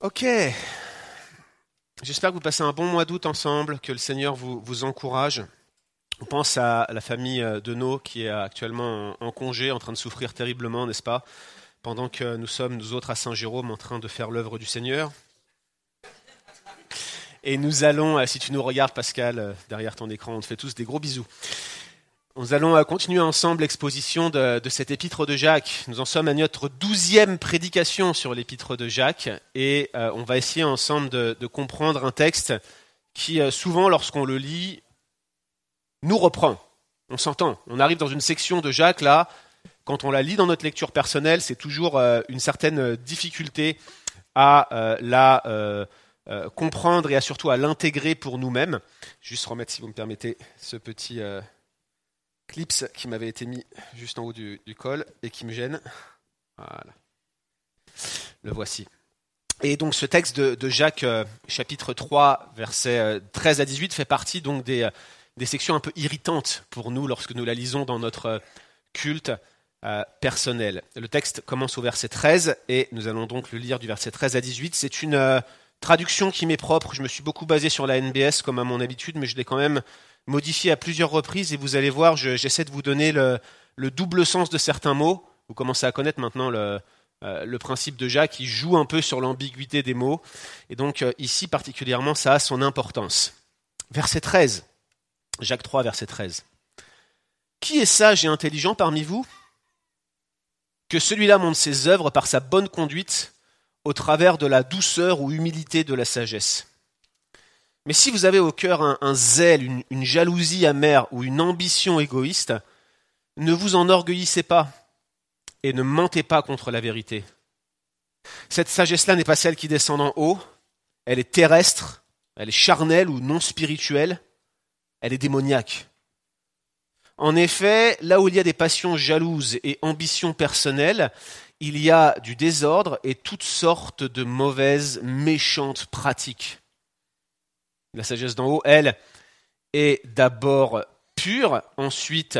Ok. J'espère que vous passez un bon mois d'août ensemble, que le Seigneur vous, encourage. On pense à la famille euh, de No qui est actuellement en, en congé, en train de souffrir terriblement, n'est-ce pas? Pendant que nous sommes, nous autres, à Saint-Jérôme, en train de faire l'œuvre du Seigneur. Et nous allons, euh, si tu nous regardes Pascal, euh, derrière ton écran, on te fait tous des gros bisous. Nous allons euh, continuer ensemble l'exposition de, de cet épître de Jacques. Nous en sommes à notre douzième prédication sur l'épître de Jacques et euh, on va essayer ensemble de, comprendre un texte qui euh, souvent, lorsqu'on le lit, nous reprend. On s'entend. On arrive dans une section de Jacques là. Quand on la lit dans notre lecture personnelle, c'est toujours une certaine difficulté à la comprendre et à surtout à l'intégrer pour nous-mêmes. Juste remettre, si vous me permettez, ce petit clips qui m'avait été mis juste en haut du, col et qui me gêne. Voilà. Le voici. Et donc ce texte de, Jacques, euh, chapitre 3, versets euh, 13 à 18, fait partie donc des, euh, des sections un peu irritantes pour nous lorsque nous la lisons dans notre euh, culte personnel. Le texte commence au verset 13 et nous allons donc le lire du verset 13 à 18. C'est une traduction qui m'est propre. Je me suis beaucoup basé sur la NBS comme à mon habitude, mais je l'ai quand même modifié à plusieurs reprises et vous allez voir, je- j'essaie de vous donner le, le double sens de certains mots. Vous commencez à connaître maintenant le, euh, le principe de Jacques qui joue un peu sur l'ambiguïté des mots. Et donc euh, ici particulièrement, ça a son importance. Verset 13. Jacques 3, verset 13. Qui est sage et intelligent parmi vous Que celui-là montre ses œuvres par sa bonne conduite au travers de la douceur ou humilité de la sagesse? Mais si vous avez au cœur un, zèle, une, une jalousie amère ou une ambition égoïste, ne vous enorgueillissez pas et ne mentez pas contre la vérité. Cette sagesse-là n'est pas celle qui descend d'en haut, elle est terrestre, elle est charnelle ou non spirituelle, elle est démoniaque. En effet, là où il y a des passions jalouses et ambitions personnelles, il y a du désordre et toutes sortes de mauvaises, méchantes pratiques. La sagesse d'en haut, elle, est d'abord pure, ensuite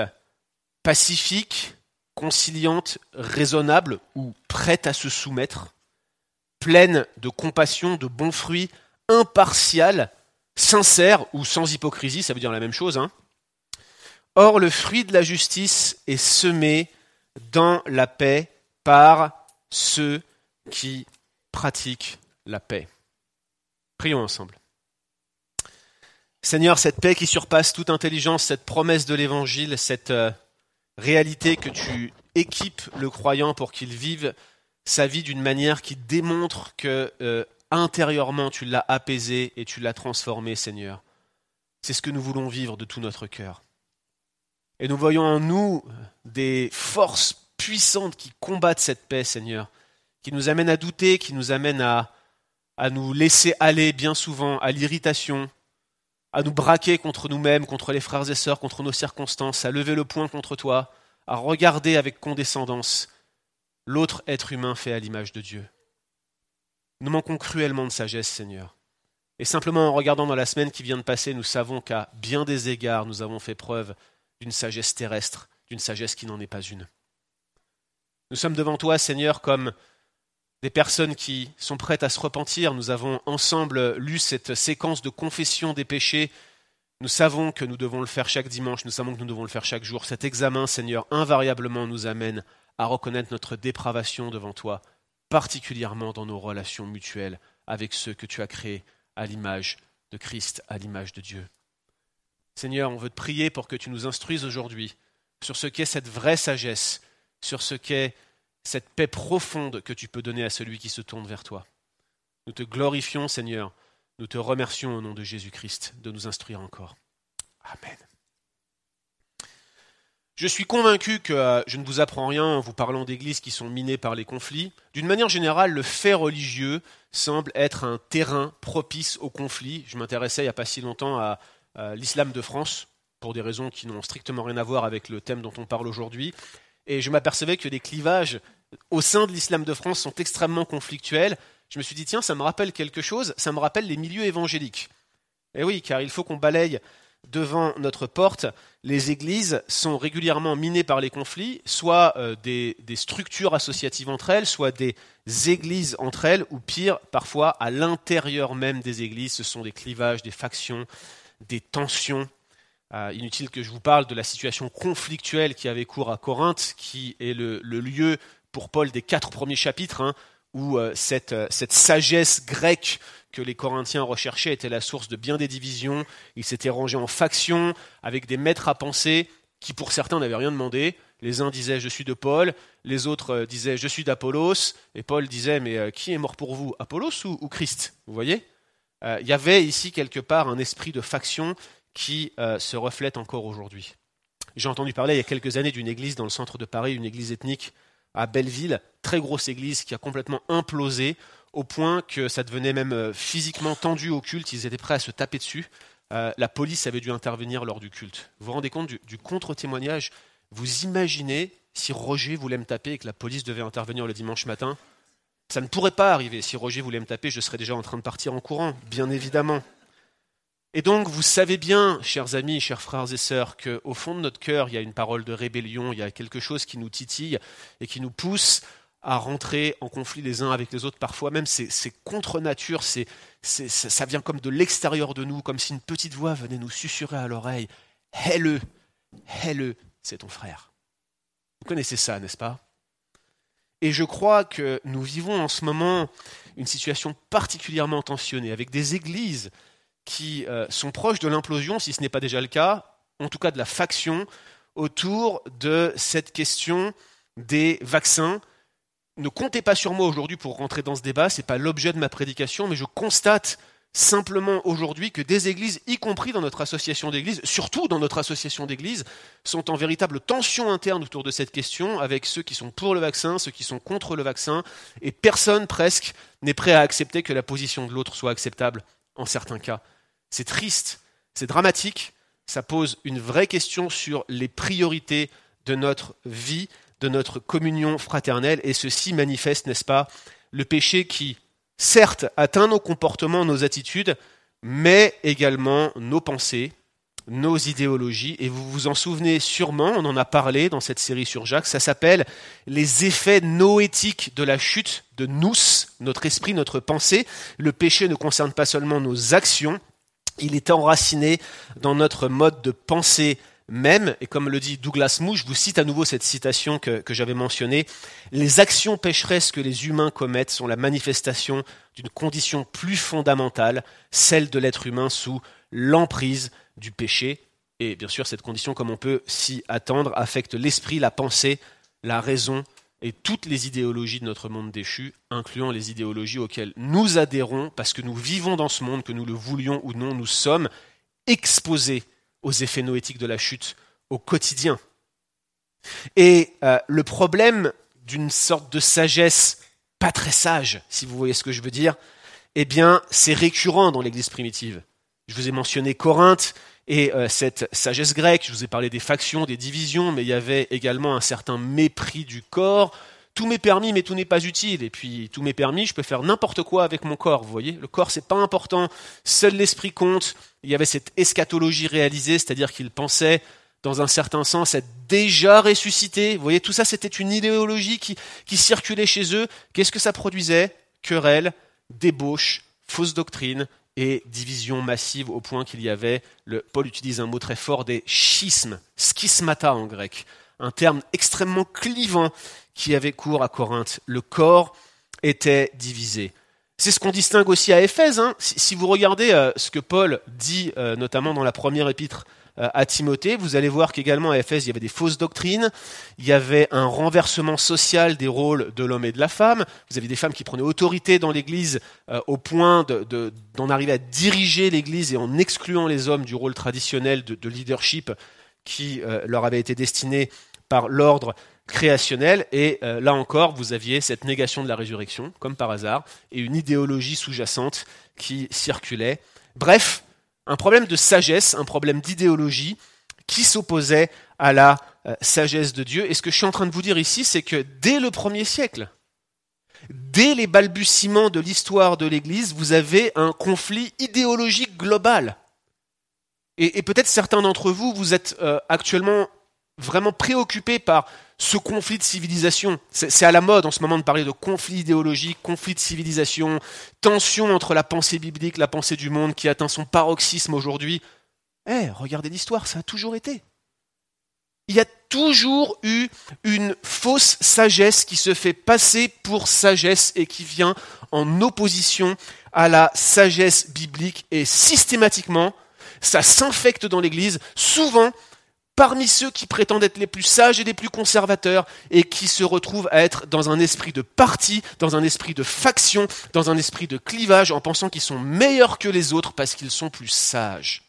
pacifique, conciliante, raisonnable ou prête à se soumettre, pleine de compassion, de bons fruits, impartiale, sincère ou sans hypocrisie, ça veut dire la même chose. Hein Or, le fruit de la justice est semé dans la paix par ceux qui pratiquent la paix. Prions ensemble. Seigneur, cette paix qui surpasse toute intelligence, cette promesse de l'Évangile, cette euh, réalité que tu équipes le croyant pour qu'il vive sa vie d'une manière qui démontre que euh, intérieurement tu l'as apaisé et tu l'as transformé, Seigneur. C'est ce que nous voulons vivre de tout notre cœur. Et nous voyons en nous des forces puissantes qui combattent cette paix, Seigneur, qui nous amènent à douter, qui nous amènent à, à nous laisser aller bien souvent à l'irritation, à nous braquer contre nous-mêmes, contre les frères et sœurs, contre nos circonstances, à lever le poing contre toi, à regarder avec condescendance l'autre être humain fait à l'image de Dieu. Nous manquons cruellement de sagesse, Seigneur. Et simplement en regardant dans la semaine qui vient de passer, nous savons qu'à bien des égards, nous avons fait preuve d'une sagesse terrestre, d'une sagesse qui n'en est pas une. Nous sommes devant toi, Seigneur, comme des personnes qui sont prêtes à se repentir. Nous avons ensemble lu cette séquence de confession des péchés. Nous savons que nous devons le faire chaque dimanche, nous savons que nous devons le faire chaque jour. Cet examen, Seigneur, invariablement nous amène à reconnaître notre dépravation devant toi, particulièrement dans nos relations mutuelles avec ceux que tu as créés à l'image de Christ, à l'image de Dieu. Seigneur, on veut te prier pour que tu nous instruises aujourd'hui sur ce qu'est cette vraie sagesse, sur ce qu'est cette paix profonde que tu peux donner à celui qui se tourne vers toi. Nous te glorifions, Seigneur. Nous te remercions au nom de Jésus-Christ de nous instruire encore. Amen. Je suis convaincu que euh, je ne vous apprends rien en vous parlant d'églises qui sont minées par les conflits. D'une manière générale, le fait religieux semble être un terrain propice aux conflits. Je m'intéressais il n'y a pas si longtemps à, à l'islam de France, pour des raisons qui n'ont strictement rien à voir avec le thème dont on parle aujourd'hui. Et je m'apercevais que les clivages au sein de l'islam de France sont extrêmement conflictuels. Je me suis dit, tiens, ça me rappelle quelque chose, ça me rappelle les milieux évangéliques. Et oui, car il faut qu'on balaye devant notre porte, les églises sont régulièrement minées par les conflits, soit euh, des, structures associatives entre elles, soit des églises entre elles, ou pire, parfois à l'intérieur même des églises, ce sont des clivages, des factions, des tensions. Euh, inutile que je vous parle de la situation conflictuelle qui avait cours à Corinthe, qui est le, lieu pour Paul des quatre premiers chapitres, hein, où euh, cette, cette sagesse grecque que les Corinthiens recherchaient était la source de bien des divisions. Ils s'étaient rangés en factions avec des maîtres à penser qui pour certains n'avaient rien demandé. Les uns disaient je suis de Paul, les autres euh, disaient je suis d'Apollos, et Paul disait mais euh, qui est mort pour vous, Apollos ou, Christ? Vous voyez? Euh, Il y avait ici quelque part un esprit de faction qui se reflète encore aujourd'hui. J'ai entendu parler il y a quelques années d'une église dans le centre de Paris, une église ethnique à Belleville, très grosse église qui a complètement implosé au point que ça devenait même euh, physiquement tendu au culte, ils étaient prêts à se taper dessus. Euh, la police avait dû intervenir lors du culte. Vous vous rendez compte du, contre-témoignage? Vous imaginez si Roger voulait me taper et que la police devait intervenir le dimanche matin? Ça ne pourrait pas arriver. Si Roger voulait me taper, je serais déjà en train de partir en courant, bien évidemment. Et donc, vous savez bien, chers amis, chers frères et sœurs, qu'au fond de notre cœur, il y a une parole de rébellion, il y a quelque chose qui nous titille et qui nous pousse à rentrer en conflit les uns avec les autres. Parfois même, c'est contre nature, c'est, ça vient comme de l'extérieur de nous, comme si une petite voix venait nous susurrer à l'oreille. Hais-le, hais-le, c'est ton frère. Vous connaissez ça, n'est-ce pas? Et je crois que nous vivons en ce moment une situation particulièrement tentionnée, avec des églises qui euh, sont proches de l'implosion, si ce n'est pas déjà le cas, en tout cas de la faction, autour de cette question des vaccins ne comptez pas sur moi aujourd'hui pour rentrer dans ce débat, ce n'est pas l'objet de ma prédication, mais je constate simplement aujourd'hui que des églises, y compris dans notre association d'églises, surtout dans notre association d'églises, sont en véritable tension interne autour de cette question, avec ceux qui sont pour le vaccin, ceux qui sont contre le vaccin, et personne presque n'est prêt à accepter que la position de l'autre soit acceptable en certains cas. C'est triste, c'est dramatique, ça pose une vraie question sur les priorités de notre vie, de notre communion fraternelle, et ceci manifeste, n'est-ce pas, le péché qui, certes, atteint nos comportements, nos attitudes, mais également nos pensées, nos idéologies. Et vous vous en souvenez sûrement, on en a parlé dans cette série sur Jacques, ça s'appelle les effets noétiques de la chute de nous, notre esprit, notre pensée. Le péché ne concerne pas seulement nos actions, il est enraciné dans notre mode de pensée même, et comme le dit Douglas Moo, je vous cite à nouveau cette citation que, j'avais mentionnée, les actions pécheresses que les humains commettent sont la manifestation d'une condition plus fondamentale, celle de l'être humain sous l'emprise du péché. Et bien sûr, cette condition, comme on peut s'y attendre, affecte l'esprit, la pensée, la raison et toutes les idéologies de notre monde déchu, incluant les idéologies auxquelles nous adhérons, parce que nous vivons dans ce monde, que nous le voulions ou non, nous sommes exposés aux effets noétiques de la chute au quotidien. Et euh, le problème d'une sorte de sagesse pas très sage, si vous voyez ce que je veux dire, eh bien, c'est récurrent dans l'Église primitive. Je vous ai mentionné Corinthe et euh, cette sagesse grecque, je vous ai parlé des factions, des divisions, mais il y avait également un certain mépris du corps, tout m'est permis, mais tout n'est pas utile. Et puis, tout m'est permis, je peux faire n'importe quoi avec mon corps. Vous voyez, le corps, c'est pas important. Seul l'esprit compte. Il y avait cette eschatologie réalisée, c'est-à-dire qu'il pensait, dans un certain sens, être déjà ressuscité. Vous voyez, tout ça, c'était une idéologie qui, circulait chez eux. Qu'est-ce que ça produisait? Querelle, débauche, fausse doctrine et division massive au point qu'il y avait, le, Paul utilise un mot très fort, des schismes, schismata en grec, un terme extrêmement clivant qui avait cours à Corinthe. Le corps était divisé. C'est ce qu'on distingue aussi à Éphèse. Hein. Si, vous regardez euh, ce que Paul dit, euh, notamment dans la première épître à Timothée, vous allez voir qu'également à Éphèse, il y avait des fausses doctrines, il y avait un renversement social des rôles de l'homme et de la femme, vous avez des femmes qui prenaient autorité dans l'Église au point d'en arriver à diriger l'Église et en excluant les hommes du rôle traditionnel de, de leadership qui leur avait été destiné par l'ordre créationnel. Et euh, là encore, vous aviez cette négation de la résurrection, comme par hasard, et une idéologie sous-jacente qui circulait. Bref, un problème de sagesse, un problème d'idéologie qui s'opposait à la euh, sagesse de Dieu. Et ce que je suis en train de vous dire ici, c'est que dès le premier siècle, dès les balbutiements de l'histoire de l'Église, vous avez un conflit idéologique global. Et, peut-être certains d'entre vous, vous êtes euh, actuellement vraiment préoccupés par ce conflit de civilisation. C'est à la mode en ce moment de parler de conflit idéologique, conflit de civilisation, tension entre la pensée biblique, la pensée du monde qui atteint son paroxysme aujourd'hui. Eh, regardez l'histoire, ça a toujours été. Il y a toujours eu une fausse sagesse qui se fait passer pour sagesse et qui vient en opposition à la sagesse biblique et systématiquement, ça s'infecte dans l'Église, souvent parmi ceux qui prétendent être les plus sages et les plus conservateurs et qui se retrouvent à être dans un esprit de parti, dans un esprit de faction, dans un esprit de clivage en pensant qu'ils sont meilleurs que les autres parce qu'ils sont plus sages.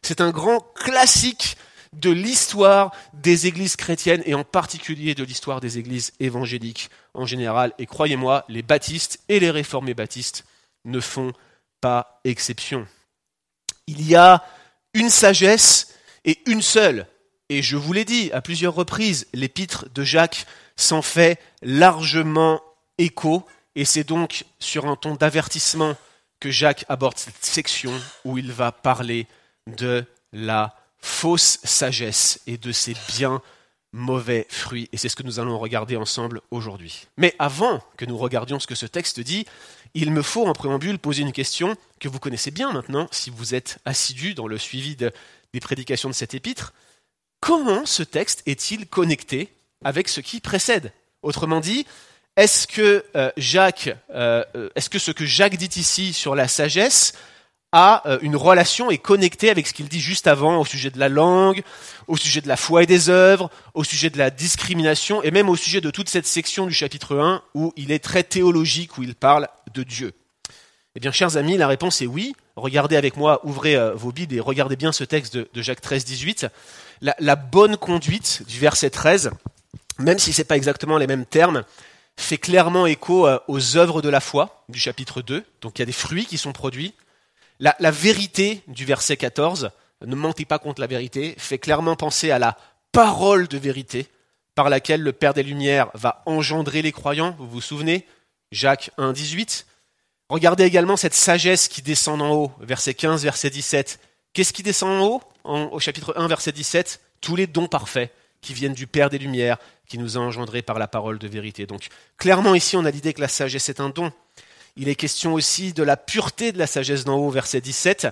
C'est un grand classique de l'histoire des églises chrétiennes et en particulier de l'histoire des églises évangéliques en général. Et croyez-moi, les baptistes et les réformés baptistes ne font pas exception. Il y a une sagesse et une seule. Et je vous l'ai dit à plusieurs reprises, l'épître de Jacques s'en fait largement écho, et c'est donc sur un ton d'avertissement que Jacques aborde cette section où il va parler de la fausse sagesse et de ses bien mauvais fruits. Et c'est ce que nous allons regarder ensemble aujourd'hui. Mais avant que nous regardions ce que ce texte dit, il me faut en préambule poser une question que vous connaissez bien maintenant, si vous êtes assidu dans le suivi des prédications de cet épître. Comment ce texte est-il connecté avec ce qui précède? Autrement dit, est-ce que euh, euh, euh, est-ce que ce que Jacques dit ici sur la sagesse a une relation et connectée avec ce qu'il dit juste avant au sujet de la langue, au sujet de la foi et des œuvres, au sujet de la discrimination et même au sujet de toute cette section du chapitre 1 où il est très théologique, où il parle de Dieu? Eh bien, chers amis, la réponse est oui. Regardez avec moi, ouvrez euh, vos Bibles et regardez bien ce texte de, Jacques 13, 18. La, la, bonne conduite du verset 13, même si ce n'est pas exactement les mêmes termes, fait clairement écho euh, aux œuvres de la foi du chapitre 2. Donc il y a des fruits qui sont produits, la, vérité du verset 14, ne mentez pas contre la vérité, fait clairement penser à la parole de vérité par laquelle le Père des Lumières va engendrer les croyants. Vous vous souvenez? Jacques 1, 18. Regardez également cette sagesse qui descend en haut, verset 15, verset 17. Qu'est-ce qui descend en haut? Au chapitre 1, verset 17, tous les dons parfaits qui viennent du Père des Lumières, qui nous a engendrés par la parole de vérité. Donc clairement ici, on a l'idée que la sagesse est un don. Il est question aussi de la pureté de la sagesse d'en haut, verset 17.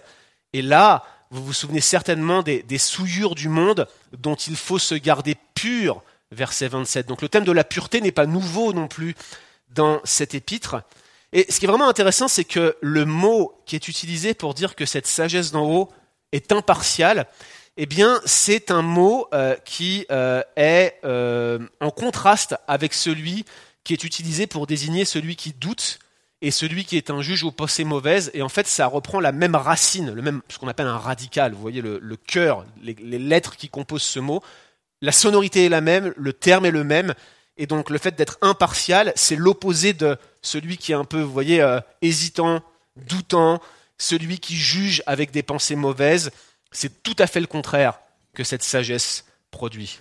Et là, vous vous souvenez certainement des, souillures du monde dont il faut se garder pur, verset 27. Donc le thème de la pureté n'est pas nouveau non plus dans cet épître. Et ce qui est vraiment intéressant, c'est que le mot qui est utilisé pour dire que cette sagesse d'en haut est impartiale, eh bien, c'est un mot euh, qui euh, est euh, en contraste avec celui qui est utilisé pour désigner celui qui doute et celui qui est un juge aux pensées mauvaises. Et en fait, ça reprend la même racine, le même, ce qu'on appelle un radical. Vous voyez le, cœur, les, lettres qui composent ce mot. La sonorité est la même, le terme est le même. Et donc, le fait d'être impartial, c'est l'opposé de celui qui est un peu, vous voyez, euh, hésitant, doutant, celui qui juge avec des pensées mauvaises. C'est tout à fait le contraire que cette sagesse produit.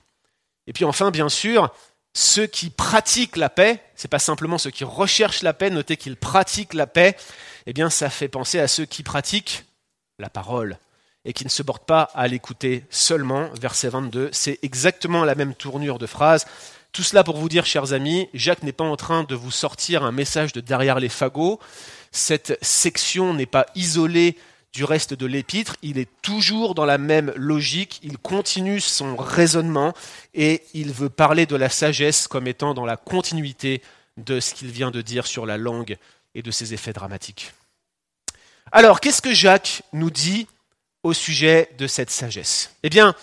Et puis enfin, bien sûr, ceux qui pratiquent la paix, c'est pas simplement ceux qui recherchent la paix, notez qu'ils pratiquent la paix, eh bien ça fait penser à ceux qui pratiquent la parole et qui ne se bordent pas à l'écouter seulement. Verset 22, c'est exactement la même tournure de phrase. Tout cela pour vous dire, chers amis, Jacques n'est pas en train de vous sortir un message de derrière les fagots. Cette section n'est pas isolée du reste de l'épître, il est toujours dans la même logique, il continue son raisonnement et il veut parler de la sagesse comme étant dans la continuité de ce qu'il vient de dire sur la langue et de ses effets dramatiques. Alors, qu'est-ce que Jacques nous dit au sujet de cette sagesse? Eh bien,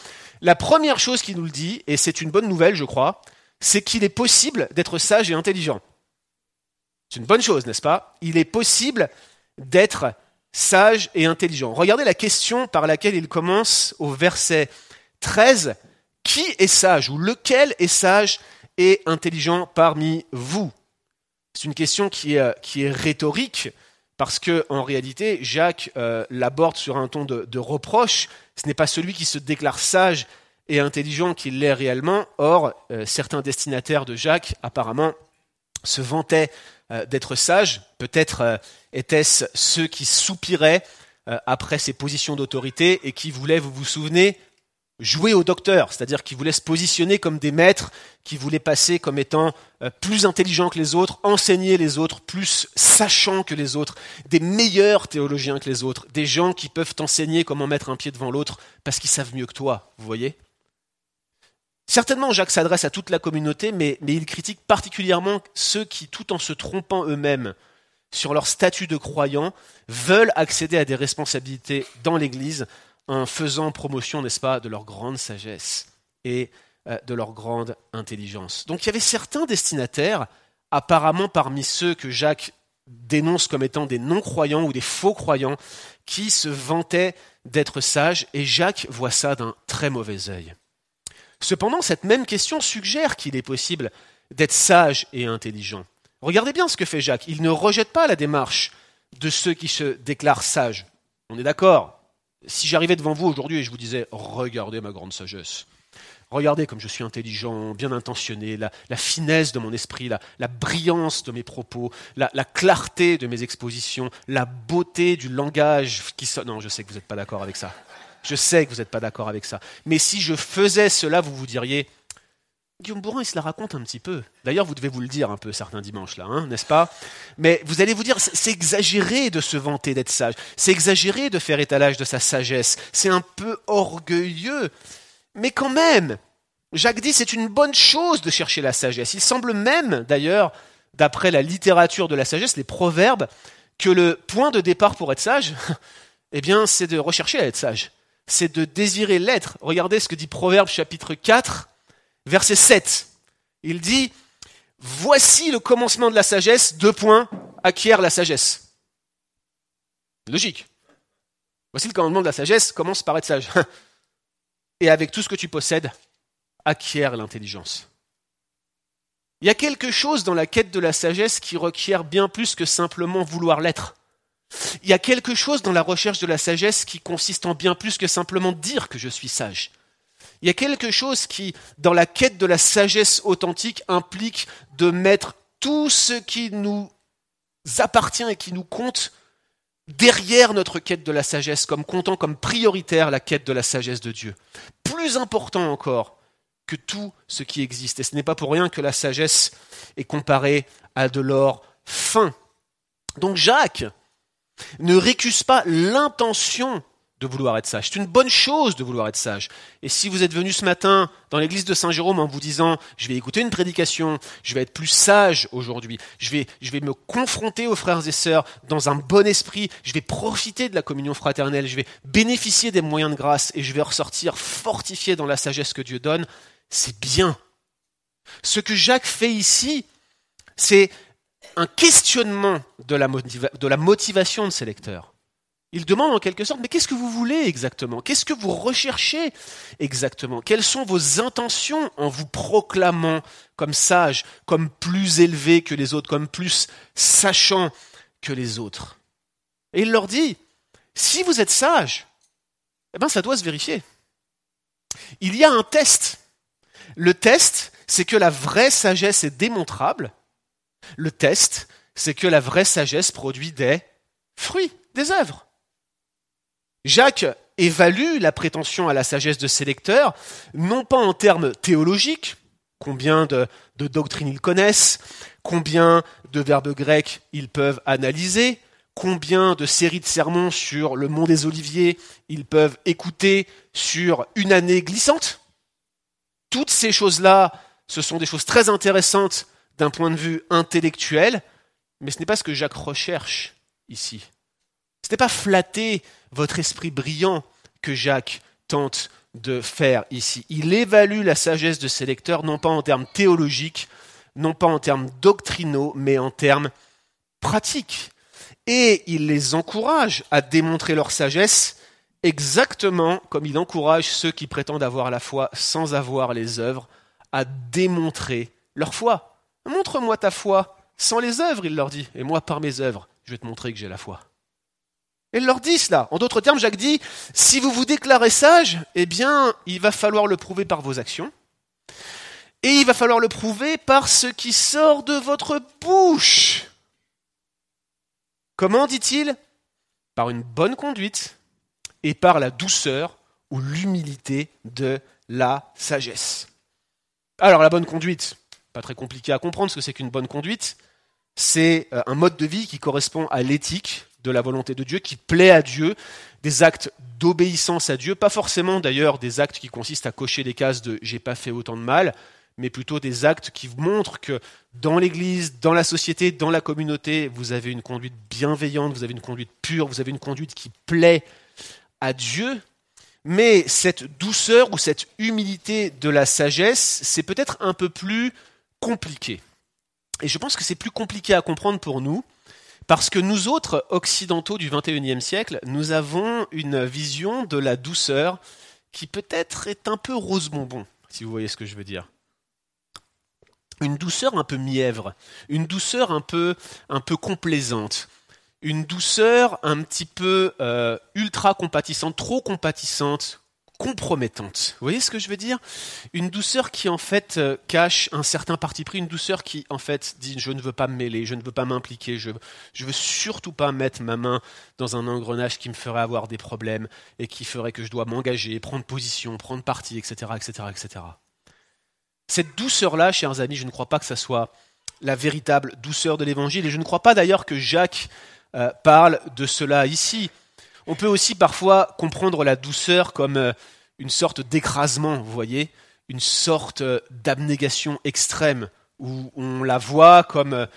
la première chose qu'il nous le dit, et c'est une bonne nouvelle, je crois, c'est qu'il est possible d'être sage et intelligent. C'est une bonne chose, n'est-ce pas? Il est possible d'être sage et intelligent. Regardez la question par laquelle il commence au verset 13. Qui est sage ou lequel est sage et intelligent parmi vous? C'est une question qui est, rhétorique parce que en réalité, Jacques euh, l'aborde sur un ton de, reproche. Ce n'est pas celui qui se déclare sage et intelligent qui l'est réellement. Or, euh, certains destinataires de Jacques apparemment se vantaient euh, d'être sages. Peut-être euh, étaient-ce ceux qui soupiraient après ses positions d'autorité et qui voulaient, vous vous souvenez, jouer au docteur, c'est-à-dire qui voulaient se positionner comme des maîtres, qui voulaient passer comme étant plus intelligents que les autres, enseigner les autres, plus sachants que les autres, des meilleurs théologiens que les autres, des gens qui peuvent t'enseigner comment mettre un pied devant l'autre parce qu'ils savent mieux que toi, vous voyez? Certainement, Jacques s'adresse à toute la communauté, mais, il critique particulièrement ceux qui, tout en se trompant eux-mêmes sur leur statut de croyants, veulent accéder à des responsabilités dans l'Église en faisant promotion, n'est-ce pas, de leur grande sagesse et euh, de leur grande intelligence. Donc il y avait certains destinataires, apparemment parmi ceux que Jacques dénonce comme étant des non-croyants ou des faux croyants, qui se vantaient d'être sages, et Jacques voit ça d'un très mauvais œil. Cependant, cette même question suggère qu'il est possible d'être sage et intelligent. Regardez bien ce que fait Jacques. Il ne rejette pas la démarche de ceux qui se déclarent sages. On est d'accord? Si j'arrivais devant vous aujourd'hui et je vous disais Regardez ma grande sagesse. Regardez comme je suis intelligent, bien intentionné, la, finesse de mon esprit, la, brillance de mes propos, la, clarté de mes expositions, la beauté du langage qui sonne. Non, je sais que vous n'êtes pas d'accord avec ça. Je sais que vous n'êtes pas d'accord avec ça. Mais si je faisais cela, vous vous diriez, Guillaume Bourrin, il se la raconte un petit peu. D'ailleurs, vous devez vous le dire un peu certains dimanches, là, hein, n'est-ce pas? Mais vous allez vous dire, c'est exagéré de se vanter d'être sage. C'est exagéré de faire étalage de sa sagesse. C'est un peu orgueilleux. Mais quand même, Jacques dit, c'est une bonne chose de chercher la sagesse. Il semble même, d'ailleurs, d'après la littérature de la sagesse, les proverbes, que le point de départ pour être sage, eh bien, c'est de rechercher à être sage c'est de désirer l'être. Regardez ce que dit Proverbe chapitre 4, verset 7. Il dit, voici le commencement de la sagesse, deux points, acquiert la sagesse. Logique. Voici le commandement de la sagesse, commence par être sage. Et avec tout ce que tu possèdes, acquiert l'intelligence. Il y a quelque chose dans la quête de la sagesse qui requiert bien plus que simplement vouloir l'être. Il y a quelque chose dans la recherche de la sagesse qui consiste en bien plus que simplement dire que je suis sage. Il y a quelque chose qui, dans la quête de la sagesse authentique, implique de mettre tout ce qui nous appartient et qui nous compte derrière notre quête de la sagesse, comme comptant comme prioritaire la quête de la sagesse de Dieu. Plus important encore que tout ce qui existe. Et ce n'est pas pour rien que la sagesse est comparée à de l'or fin. Donc Jacques, ne récuse pas l'intention de vouloir être sage. C'est une bonne chose de vouloir être sage. Et si vous êtes venu ce matin dans l'église de Saint-Jérôme en vous disant je vais écouter une prédication, je vais être plus sage aujourd'hui, je vais, je vais me confronter aux frères et sœurs dans un bon esprit, je vais profiter de la communion fraternelle, je vais bénéficier des moyens de grâce et je vais ressortir fortifié dans la sagesse que Dieu donne, c'est bien. Ce que Jacques fait ici, c'est un questionnement de la, motivation de ses lecteurs. Il demande en quelque sorte, mais qu'est-ce que vous voulez exactement? Qu'est-ce que vous recherchez exactement? Quelles sont vos intentions en vous proclamant comme sage, comme plus élevé que les autres, comme plus sachant que les autres? Et il leur dit, si vous êtes sage, eh ben ça doit se vérifier. Il y a un test. Le test, c'est que la vraie sagesse est démontrable le test, c'est que la vraie sagesse produit des fruits, des œuvres. Jacques évalue la prétention à la sagesse de ses lecteurs, non pas en termes théologiques, combien de, doctrines ils connaissent, combien de verbes grecs ils peuvent analyser, combien de séries de sermons sur le mont des Oliviers ils peuvent écouter sur une année glissante. Toutes ces choses-là, ce sont des choses très intéressantes d'un point de vue intellectuel, mais ce n'est pas ce que Jacques recherche ici. Ce n'est pas flatter votre esprit brillant que Jacques tente de faire ici. Il évalue la sagesse de ses lecteurs non pas en termes théologiques, non pas en termes doctrinaux, mais en termes pratiques. Et il les encourage à démontrer leur sagesse exactement comme il encourage ceux qui prétendent avoir la foi sans avoir les œuvres à démontrer leur foi. Montre-moi ta foi sans les œuvres, il leur dit, et moi par mes œuvres, je vais te montrer que j'ai la foi. Et il leur dit cela. En d'autres termes, Jacques dit, si vous vous déclarez sage, eh bien, il va falloir le prouver par vos actions. Et il va falloir le prouver par ce qui sort de votre bouche. Comment dit-il? Par une bonne conduite et par la douceur ou l'humilité de la sagesse. Alors la bonne conduite, pas très compliqué à comprendre ce que c'est qu'une bonne conduite, c'est euh, un mode de vie qui correspond à l'éthique de la volonté de Dieu, qui plaît à Dieu, des actes d'obéissance à Dieu, pas forcément d'ailleurs des actes qui consistent à cocher des cases de j'ai pas fait autant de mal, mais plutôt des actes qui montrent que dans l'Église, dans la société, dans la communauté, vous avez une conduite bienveillante, vous avez une conduite pure, vous avez une conduite qui plaît à Dieu. Mais cette douceur ou cette humilité de la sagesse, c'est peut-être un peu plus compliqué. Et je pense que c'est plus compliqué à comprendre pour nous, parce que nous autres, occidentaux du XXIe siècle, nous avons une vision de la douceur qui peut-être est un peu rose bonbon, si vous voyez ce que je veux dire une douceur un peu mièvre, une douceur un peu, un peu complaisante, une douceur un petit peu euh, ultra compatissante, trop compatissante, compromettante. Vous voyez ce que je veux dire? Une douceur qui en fait euh, cache un certain parti pris, une douceur qui en fait dit je ne veux pas me mêler, je ne veux pas m'impliquer, je ne veux surtout pas mettre ma main dans un engrenage qui me ferait avoir des problèmes et qui ferait que je dois m'engager, prendre position, prendre parti, etc., etc.. Cette douceur-là, chers amis, je ne crois pas que ce soit la véritable douceur de l'Évangile, et je ne crois pas d'ailleurs que Jacques euh, parle de cela ici. On peut aussi parfois comprendre la douceur comme euh, une sorte d'écrasement, vous voyez, une sorte euh, d'abnégation extrême, où on la voit comme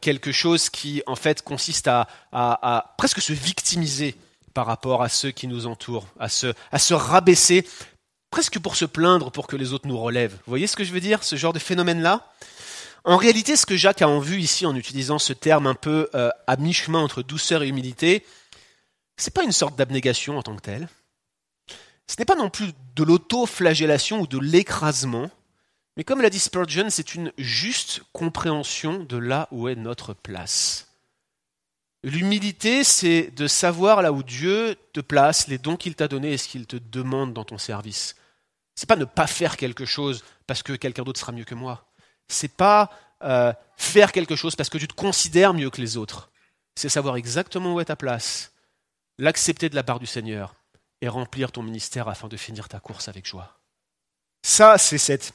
quelque chose qui en fait consiste à, presque se victimiser par rapport à ceux qui nous entourent, à se, rabaisser presque pour se plaindre pour que les autres nous relèvent. Vous voyez ce que je veux dire, ce genre de phénomène-là? En réalité, ce que Jacques a en vue ici en utilisant ce terme un peu euh, à mi-chemin entre douceur et humilité, ce n'est pas une sorte d'abnégation en tant que telle. Ce n'est pas non plus de l'auto-flagellation ou de l'écrasement, mais comme l'a dit Spurgeon, c'est une juste compréhension de là où est notre place. L'humilité, c'est de savoir là où Dieu te place, les dons qu'il t'a donnés et ce qu'il te demande dans ton service. C'est pas ne pas faire quelque chose parce que quelqu'un d'autre sera mieux que moi. C'est pas euh, faire quelque chose parce que tu te considères mieux que les autres. C'est savoir exactement où est ta place, l'accepter de la part du Seigneur et remplir ton ministère afin de finir ta course avec joie. Ça, c'est cette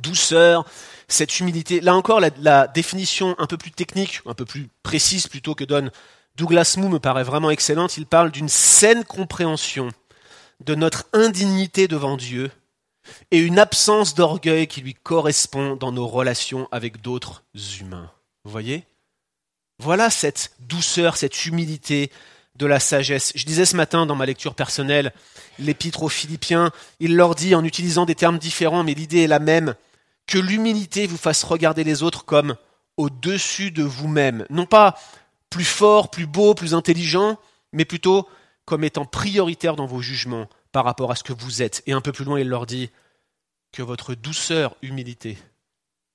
douceur, cette humilité. Là encore, la, définition un peu plus technique, un peu plus précise plutôt que donne Douglas Moo me paraît vraiment excellente. Il parle d'une saine compréhension de notre indignité devant Dieu et une absence d'orgueil qui lui correspond dans nos relations avec d'autres humains. Voyez? Voilà cette douceur, cette humilité de la sagesse. Je disais ce matin dans ma lecture personnelle, l'épître aux Philippiens, il leur dit en utilisant des termes différents, mais l'idée est la même, que l'humilité vous fasse regarder les autres comme au-dessus de vous-même. Non pas plus fort, plus beau, plus intelligent, mais plutôt comme étant prioritaire dans vos jugements par rapport à ce que vous êtes. Et un peu plus loin, il leur dit que votre douceur, humilité,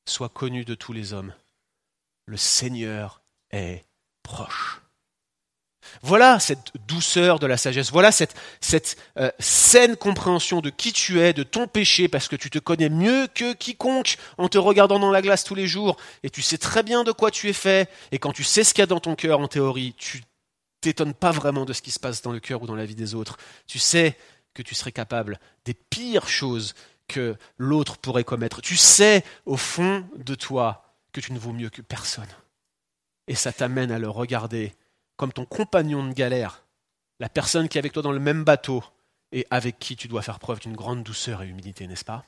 soit connue de tous les hommes. Le Seigneur est proche. Voilà cette douceur de la sagesse, voilà cette, cette euh, saine compréhension de qui tu es, de ton péché, parce que tu te connais mieux que quiconque en te regardant dans la glace tous les jours, et tu sais très bien de quoi tu es fait, et quand tu sais ce qu'il y a dans ton cœur en théorie, tu t'étonnes pas vraiment de ce qui se passe dans le cœur ou dans la vie des autres. Tu sais que tu serais capable des pires choses que l'autre pourrait commettre. Tu sais au fond de toi que tu ne vaux mieux que personne. Et ça t'amène à le regarder comme ton compagnon de galère, la personne qui est avec toi dans le même bateau et avec qui tu dois faire preuve d'une grande douceur et humilité, n'est-ce pas?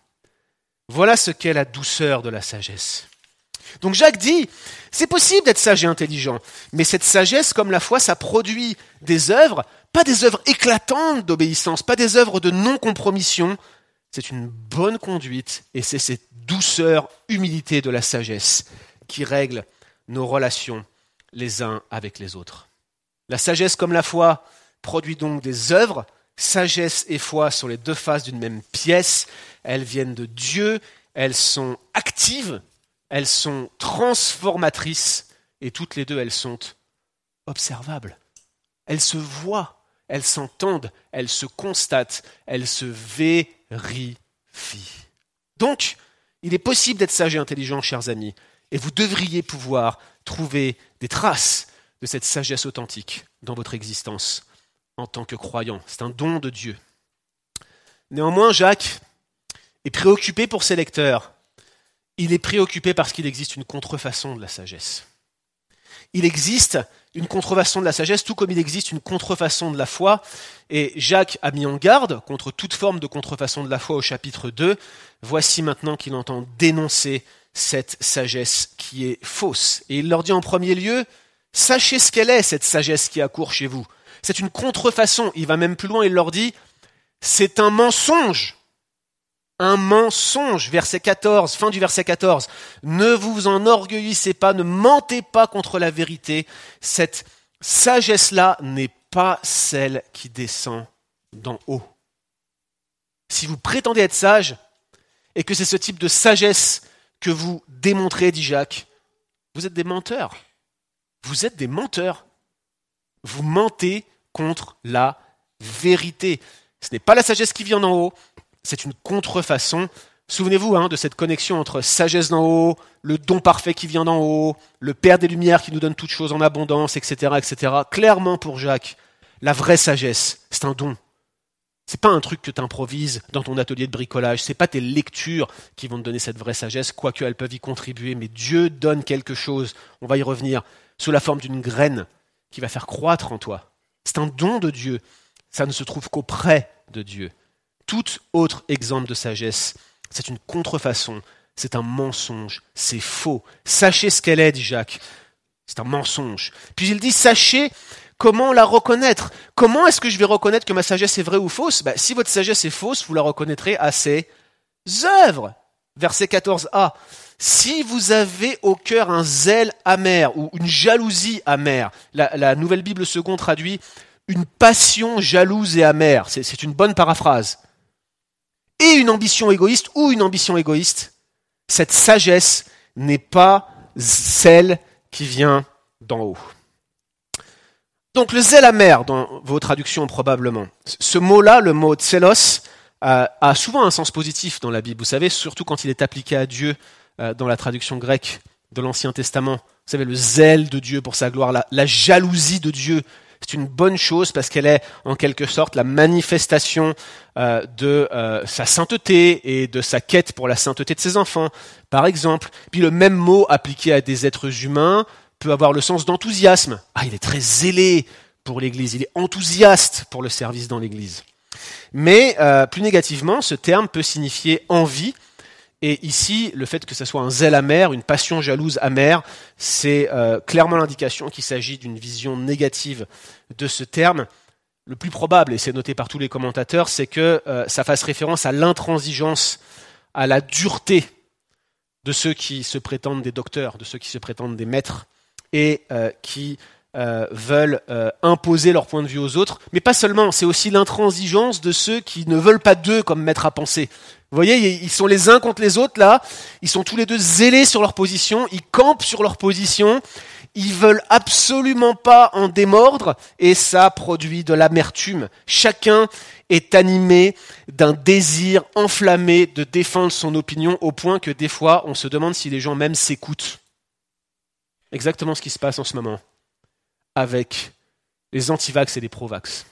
Voilà ce qu'est la douceur de la sagesse. Donc Jacques dit, c'est possible d'être sage et intelligent, mais cette sagesse, comme la foi, ça produit des œuvres pas des œuvres éclatantes d'obéissance, pas des œuvres de non-compromission. C'est une bonne conduite et c'est cette douceur, humilité de la sagesse qui règle nos relations les uns avec les autres. La sagesse comme la foi produit donc des œuvres. Sagesse et foi sont les deux faces d'une même pièce. Elles viennent de Dieu, elles sont actives, elles sont transformatrices et toutes les deux elles sont observables. Elles se voient elles s'entendent, elles se constatent, elles se vérifient. Donc, il est possible d'être sage et intelligent, chers amis, et vous devriez pouvoir trouver des traces de cette sagesse authentique dans votre existence en tant que croyant. C'est un don de Dieu. Néanmoins, Jacques est préoccupé pour ses lecteurs. Il est préoccupé parce qu'il existe une contrefaçon de la sagesse. Il existe une contrefaçon de la sagesse, tout comme il existe une contrefaçon de la foi. Et Jacques a mis en garde contre toute forme de contrefaçon de la foi au chapitre 2. Voici maintenant qu'il entend dénoncer cette sagesse qui est fausse. Et il leur dit en premier lieu, sachez ce qu'elle est, cette sagesse qui accourt chez vous. C'est une contrefaçon. Il va même plus loin, il leur dit, c'est un mensonge. Un mensonge. Verset 14, fin du verset 14. Ne vous enorgueillissez pas, ne mentez pas contre la vérité. Cette sagesse-là n'est pas celle qui descend d'en haut. Si vous prétendez être sage, et que c'est ce type de sagesse que vous démontrez, dit Jacques, vous êtes des menteurs. Vous êtes des menteurs. Vous mentez contre la vérité. Ce n'est pas la sagesse qui vient d'en haut, c'est une contrefaçon. Souvenez-vous hein, de cette connexion entre sagesse d'en haut, le don parfait qui vient d'en haut, le Père des Lumières qui nous donne toutes choses en abondance, etc., etc. Clairement pour Jacques, la vraie sagesse, c'est un don. C'est pas un truc que tu improvises dans ton atelier de bricolage, c'est pas tes lectures qui vont te donner cette vraie sagesse, quoique elles peuvent y contribuer, mais Dieu donne quelque chose, on va y revenir, sous la forme d'une graine qui va faire croître en toi. C'est un don de Dieu, ça ne se trouve qu'auprès de Dieu. Tout autre exemple de sagesse, c'est une contrefaçon, c'est un mensonge, c'est faux. Sachez ce qu'elle est, dit Jacques. C'est un mensonge. Puis il dit, sachez comment la reconnaître. Comment est-ce que je vais reconnaître que ma sagesse est vraie ou fausse? Ben, Si votre sagesse est fausse, vous la reconnaîtrez à ses œuvres. Verset 14a. Si vous avez au cœur un zèle amer ou une jalousie amère, la, Nouvelle Bible seconde traduit une passion jalouse et amère. C'est une bonne paraphrase. Et une ambition égoïste ou une ambition égoïste. Cette sagesse n'est pas celle qui vient d'en haut. Donc le zèle amer dans vos traductions probablement. Ce mot-là, le mot tselos, a souvent un sens positif dans la Bible. Vous savez, surtout quand il est appliqué à Dieu euh, dans la traduction grecque de l'Ancien Testament. Vous savez, le zèle de Dieu pour sa gloire, la jalousie de Dieu c'est une bonne chose parce qu'elle est en quelque sorte la manifestation euh, de euh, sa sainteté et de sa quête pour la sainteté de ses enfants, par exemple. Puis le même mot appliqué à des êtres humains peut avoir le sens d'enthousiasme. Ah, il est très zélé pour l'Église, il est enthousiaste pour le service dans l'Église. Mais euh, plus négativement, ce terme peut signifier envie et ici, le fait que ce soit un zèle amer, une passion jalouse amère, c'est euh, clairement l'indication qu'il s'agit d'une vision négative de ce terme. Le plus probable, et c'est noté par tous les commentateurs, c'est que euh, ça fasse référence à l'intransigeance, à la dureté de ceux qui se prétendent des docteurs, de ceux qui se prétendent des maîtres, et euh, qui veulent imposer leur point de vue aux autres. Mais pas seulement, c'est aussi l'intransigeance de ceux qui ne veulent pas d'eux comme maître à penser, vous voyez, ils sont les uns contre les autres là. Ils sont tous les deux zélés sur leur position. Ils campent sur leur position. Ils veulent absolument pas en démordre et ça produit de l'amertume. Chacun est animé d'un désir enflammé de défendre son opinion au point que des fois on se demande si les gens même s'écoutent. Exactement ce qui se passe en ce moment avec les antivax et les provax.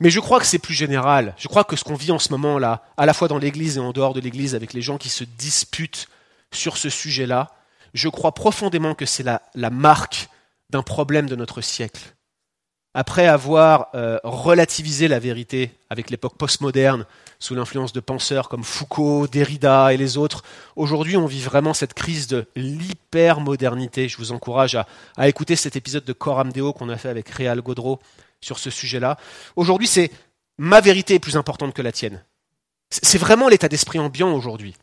Mais je crois que c'est plus général. Je crois que ce qu'on vit en ce moment-là, à la fois dans l'Église et en dehors de l'Église, avec les gens qui se disputent sur ce sujet-là, je crois profondément que c'est la, marque d'un problème de notre siècle. Après avoir euh, relativisé la vérité avec l'époque postmoderne, sous l'influence de penseurs comme Foucault, Derrida et les autres, aujourd'hui on vit vraiment cette crise de l'hypermodernité. Je vous encourage à, écouter cet épisode de Coram Deo qu'on a fait avec Réal Godreau sur ce sujet-là. Aujourd'hui, c'est ma vérité est plus importante que la tienne. C'est vraiment l'état d'esprit ambiant aujourd'hui.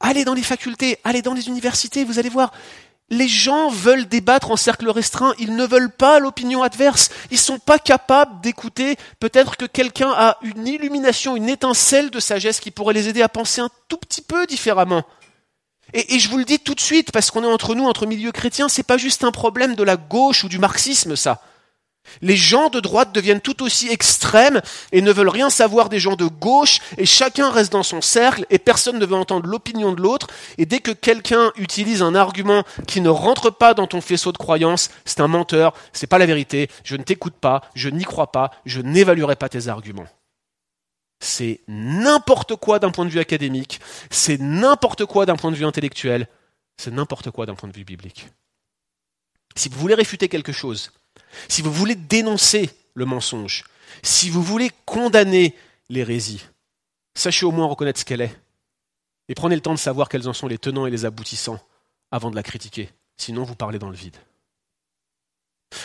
Allez dans les facultés, allez dans les universités, vous allez voir, les gens veulent débattre en cercle restreint, ils ne veulent pas l'opinion adverse, ils ne sont pas capables d'écouter peut-être que quelqu'un a une illumination, une étincelle de sagesse qui pourrait les aider à penser un tout petit peu différemment. Et, et je vous le dis tout de suite, parce qu'on est entre nous, entre milieux chrétiens, c'est pas juste un problème de la gauche ou du marxisme, ça. Les gens de droite deviennent tout aussi extrêmes et ne veulent rien savoir des gens de gauche et chacun reste dans son cercle et personne ne veut entendre l'opinion de l'autre et dès que quelqu'un utilise un argument qui ne rentre pas dans ton faisceau de croyance, c'est un menteur, c'est pas la vérité, je ne t'écoute pas, je n'y crois pas, je n'évaluerai pas tes arguments. C'est n'importe quoi d'un point de vue académique, c'est n'importe quoi d'un point de vue intellectuel, c'est n'importe quoi d'un point de vue biblique. Si vous voulez réfuter quelque chose, si vous voulez dénoncer le mensonge, si vous voulez condamner l'hérésie, sachez au moins reconnaître ce qu'elle est. Et prenez le temps de savoir quels en sont les tenants et les aboutissants avant de la critiquer. Sinon, vous parlez dans le vide.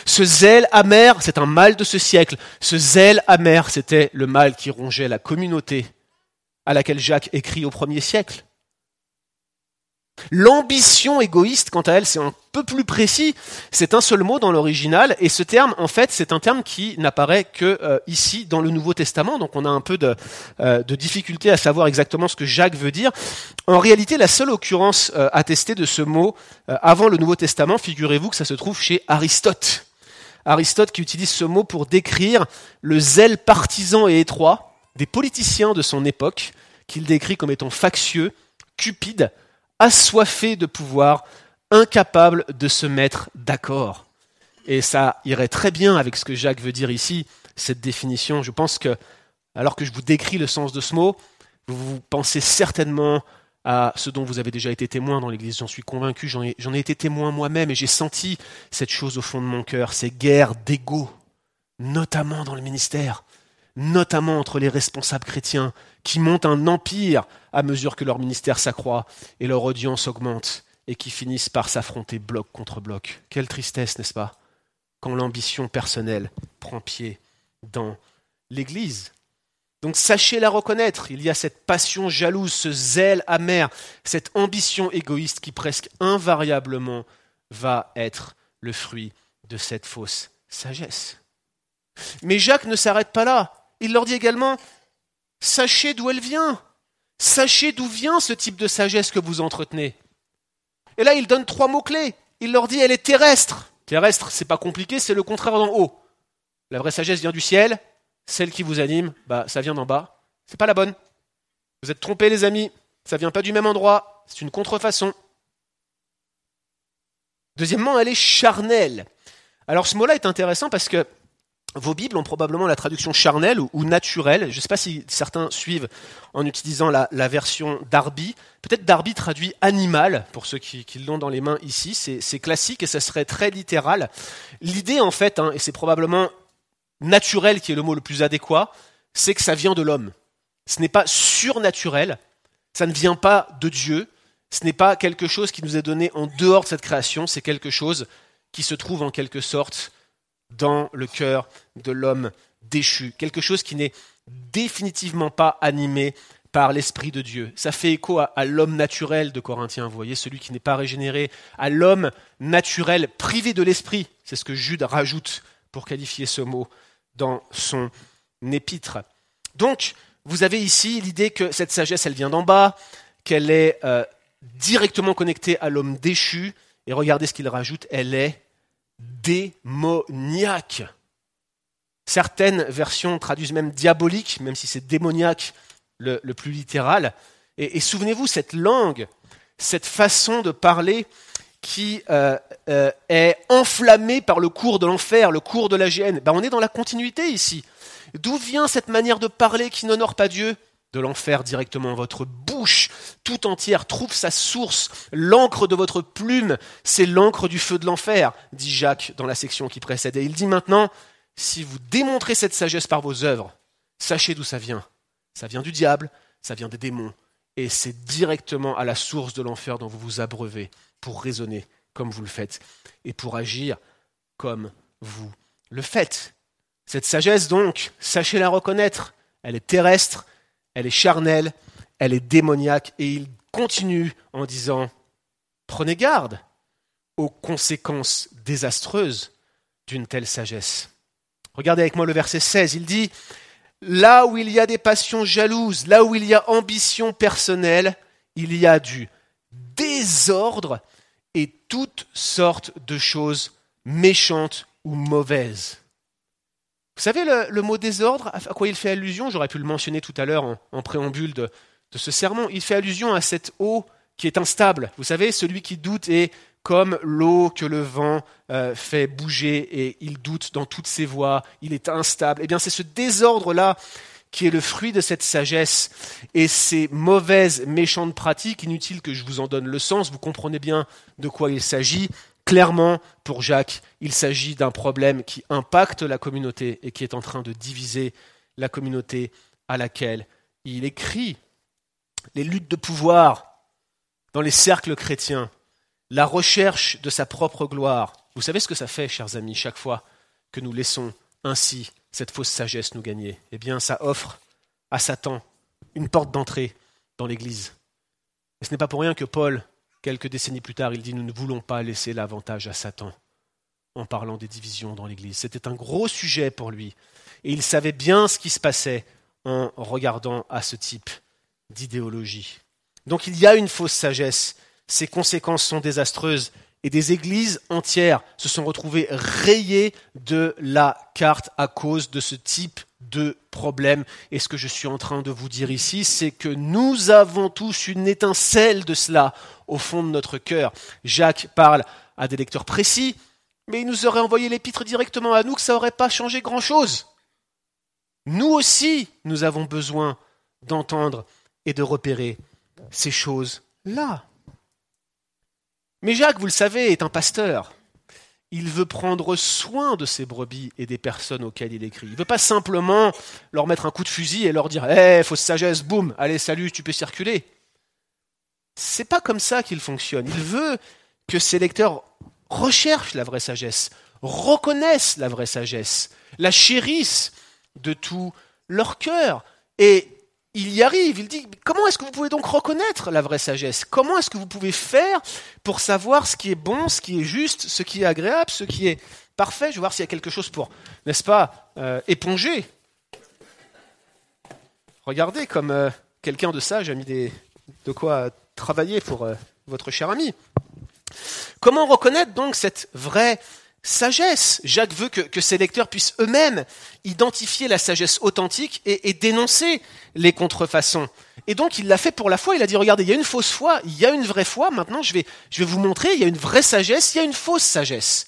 Ce zèle amer, c'est un mal de ce siècle. Ce zèle amer, c'était le mal qui rongeait la communauté à laquelle Jacques écrit au premier siècle. L'ambition égoïste, quant à elle, c'est un peu plus précis. C'est un seul mot dans l'original, et ce terme, en fait, c'est un terme qui n'apparaît que euh, ici dans le Nouveau Testament. Donc, on a un peu de, euh, de, difficulté à savoir exactement ce que Jacques veut dire. En réalité, la seule occurrence euh, attestée de ce mot avant le Nouveau Testament, figurez-vous que ça se trouve chez Aristote. Aristote qui utilise ce mot pour décrire le zèle partisan et étroit des politiciens de son époque, qu'il décrit comme étant factieux, cupide, assoiffé de pouvoir, incapable de se mettre d'accord. Et ça irait très bien avec ce que Jacques veut dire ici, cette définition. Je pense que, alors que je vous décris le sens de ce mot, vous pensez certainement à ce dont vous avez déjà été témoin dans l'Église. J'en suis convaincu, j'en ai, ai, été témoin moi-même et j'ai senti cette chose au fond de mon cœur, ces guerres d'ego, notamment dans le ministère, notamment entre les responsables chrétiens qui montent un empire à mesure que leur ministère s'accroît et leur audience augmente et qui finissent par s'affronter bloc contre bloc. Quelle tristesse, n'est-ce pas, quand l'ambition personnelle prend pied dans l'Église. Donc sachez la reconnaître, il y a cette passion jalouse, ce zèle amer, cette ambition égoïste qui presque invariablement va être le fruit de cette fausse sagesse. Mais Jacques ne s'arrête pas là. Il leur dit également, sachez d'où elle vient. Sachez d'où vient ce type de sagesse que vous entretenez. Et là, il donne trois mots-clés. Il leur dit, elle est terrestre. Terrestre, c'est pas compliqué, c'est le contraire d'en haut. La vraie sagesse vient du ciel, celle qui vous anime, bah, ça vient d'en bas. C'est pas la bonne. Vous êtes trompés, les amis. Ça vient pas du même endroit. C'est une contrefaçon. Deuxièmement, elle est charnelle. Alors ce mot-là est intéressant parce que vos Bibles ont probablement la traduction charnelle ou, naturelle. Je ne sais pas si certains suivent en utilisant la, version Darby. Peut-être Darby traduit animal, pour ceux qui, l'ont dans les mains ici. C'est classique et ça serait très littéral. L'idée, en fait, hein, et c'est probablement naturel qui est le mot le plus adéquat, c'est que ça vient de l'homme. Ce n'est pas surnaturel, ça ne vient pas de Dieu, ce n'est pas quelque chose qui nous est donné en dehors de cette création, c'est quelque chose qui se trouve en quelque sorte dans le cœur de l'homme déchu, quelque chose qui n'est définitivement pas animé par l'Esprit de Dieu. Ça fait écho à, l'homme naturel de Corinthiens, vous voyez, celui qui n'est pas régénéré, à l'homme naturel privé de l'Esprit. C'est ce que Jude rajoute pour qualifier ce mot dans son épître. Donc, vous avez ici l'idée que cette sagesse, elle vient d'en bas, qu'elle est euh, directement connectée à l'homme déchu, et regardez ce qu'il rajoute, elle est démoniaque. Certaines versions traduisent même diabolique, même si c'est démoniaque le, plus littéral. Et, souvenez-vous, cette langue, cette façon de parler qui euh, euh, est enflammée par le cours de l'enfer, le cours de la gêne, ben on est dans la continuité ici. D'où vient cette manière de parler qui n'honore pas Dieu? De l'enfer directement. Votre bouche tout entière trouve sa source. L'encre de votre plume, c'est l'encre du feu de l'enfer, dit Jacques dans la section qui précède. Et il dit maintenant, si vous démontrez cette sagesse par vos œuvres, sachez d'où ça vient. Ça vient du diable, ça vient des démons. Et c'est directement à la source de l'enfer dont vous vous abreuvez pour raisonner comme vous le faites et pour agir comme vous le faites. Cette sagesse, donc, sachez la reconnaître. Elle est terrestre, elle est charnelle, elle est démoniaque, et il continue en disant, prenez garde aux conséquences désastreuses d'une telle sagesse. Regardez avec moi le verset 16, il dit, Là où il y a des passions jalouses, là où il y a ambition personnelle, il y a du désordre et toutes sortes de choses méchantes ou mauvaises. Vous savez le, mot désordre, à quoi il fait allusion J'aurais pu le mentionner tout à l'heure en, préambule de, ce sermon. Il fait allusion à cette eau qui est instable. Vous savez, celui qui doute est comme l'eau que le vent euh, fait bouger et il doute dans toutes ses voies, il est instable. Eh bien, c'est ce désordre-là qui est le fruit de cette sagesse et ces mauvaises, méchantes pratiques, inutiles que je vous en donne le sens, vous comprenez bien de quoi il s'agit. Clairement, pour Jacques, il s'agit d'un problème qui impacte la communauté et qui est en train de diviser la communauté à laquelle il écrit. Les luttes de pouvoir dans les cercles chrétiens, la recherche de sa propre gloire. Vous savez ce que ça fait, chers amis, chaque fois que nous laissons ainsi cette fausse sagesse nous gagner? Eh bien, ça offre à Satan une porte d'entrée dans l'Église. Et ce n'est pas pour rien que Paul Quelques décennies plus tard, il dit Nous ne voulons pas laisser l'avantage à Satan en parlant des divisions dans l'Église. C'était un gros sujet pour lui. Et il savait bien ce qui se passait en regardant à ce type d'idéologie. Donc il y a une fausse sagesse. Ses conséquences sont désastreuses. Et des églises entières se sont retrouvées rayées de la carte à cause de ce type de problème. Et ce que je suis en train de vous dire ici, c'est que nous avons tous une étincelle de cela au fond de notre cœur. Jacques parle à des lecteurs précis, mais il nous aurait envoyé l'épître directement à nous que ça n'aurait pas changé grand-chose. Nous aussi, nous avons besoin d'entendre et de repérer ces choses-là. Mais Jacques, vous le savez, est un pasteur. Il veut prendre soin de ses brebis et des personnes auxquelles il écrit. Il ne veut pas simplement leur mettre un coup de fusil et leur dire Eh, fausse sagesse, boum, allez, salut, tu peux circuler. C'est pas comme ça qu'il fonctionne. Il veut que ses lecteurs recherchent la vraie sagesse, reconnaissent la vraie sagesse, la chérissent de tout leur cœur. Et il y arrive, il dit, comment est-ce que vous pouvez donc reconnaître la vraie sagesse? Comment est-ce que vous pouvez faire pour savoir ce qui est bon, ce qui est juste, ce qui est agréable, ce qui est parfait? Je vais voir s'il y a quelque chose pour, n'est-ce pas, euh, éponger. Regardez comme euh, quelqu'un de sage a mis des, de quoi travailler pour euh, votre cher ami. Comment reconnaître donc cette vraie sagesse Jacques veut que, ses lecteurs puissent eux-mêmes identifier la sagesse authentique et, dénoncer les contrefaçons. Et donc il l'a fait pour la foi, il a dit, regardez, il y a une fausse foi, il y a une vraie foi, maintenant je vais, je vais vous montrer, il y a une vraie sagesse, il y a une fausse sagesse.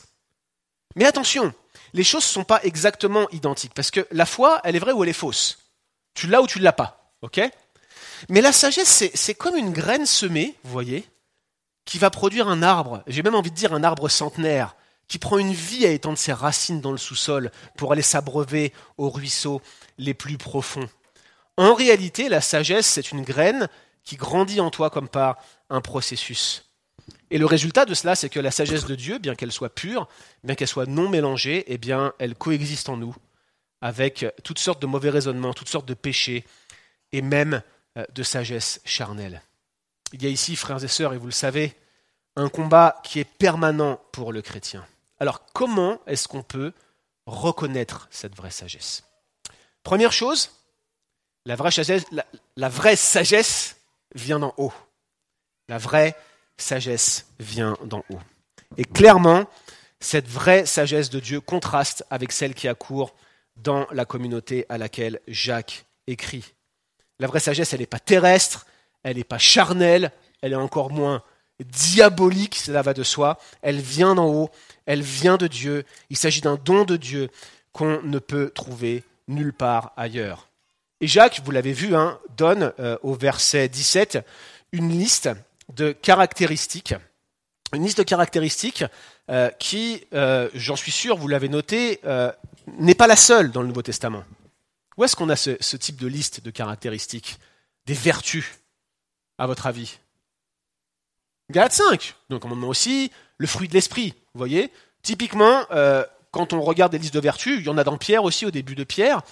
Mais attention, les choses ne sont pas exactement identiques, parce que la foi, elle est vraie ou elle est fausse. Tu l'as ou tu ne l'as pas. ok? Mais la sagesse, c'est comme une graine semée, vous voyez, qui va produire un arbre, j'ai même envie de dire un arbre centenaire, qui prend une vie à étendre ses racines dans le sous-sol pour aller s'abreuver aux ruisseaux les plus profonds. En réalité, la sagesse, c'est une graine qui grandit en toi comme par un processus. Et le résultat de cela, c'est que la sagesse de Dieu, bien qu'elle soit pure, bien qu'elle soit non mélangée, eh bien, elle coexiste en nous avec toutes sortes de mauvais raisonnements, toutes sortes de péchés, et même euh, de sagesse charnelle. Il y a ici, frères et sœurs, et vous le savez, un combat qui est permanent pour le chrétien. Alors comment est-ce qu'on peut reconnaître cette vraie sagesse? Première chose, la vraie sagesse, vient d'en haut. La vraie sagesse vient d'en haut. Et clairement, cette vraie sagesse de Dieu contraste avec celle qui accourt dans la communauté à laquelle Jacques écrit. La vraie sagesse, elle n'est pas terrestre, elle n'est pas charnelle, elle est encore moins diabolique, cela va de soi. Elle vient d'en haut, elle vient de Dieu. Il s'agit d'un don de Dieu qu'on ne peut trouver nulle part ailleurs. Et Jacques, vous l'avez vu, hein, donne euh, au verset 17 une liste de caractéristiques, une liste de caractéristiques euh, qui, euh, j'en suis sûr, vous l'avez noté, n'est pas la seule dans le Nouveau Testament. Où est-ce qu'on a ce, type de liste de caractéristiques, des vertus, à votre avis? Galate 5, donc commandement aussi, le fruit de l'esprit, vous voyez Typiquement, euh, quand on regarde des listes de vertus, il y en a dans Pierre aussi, au début de Pierre,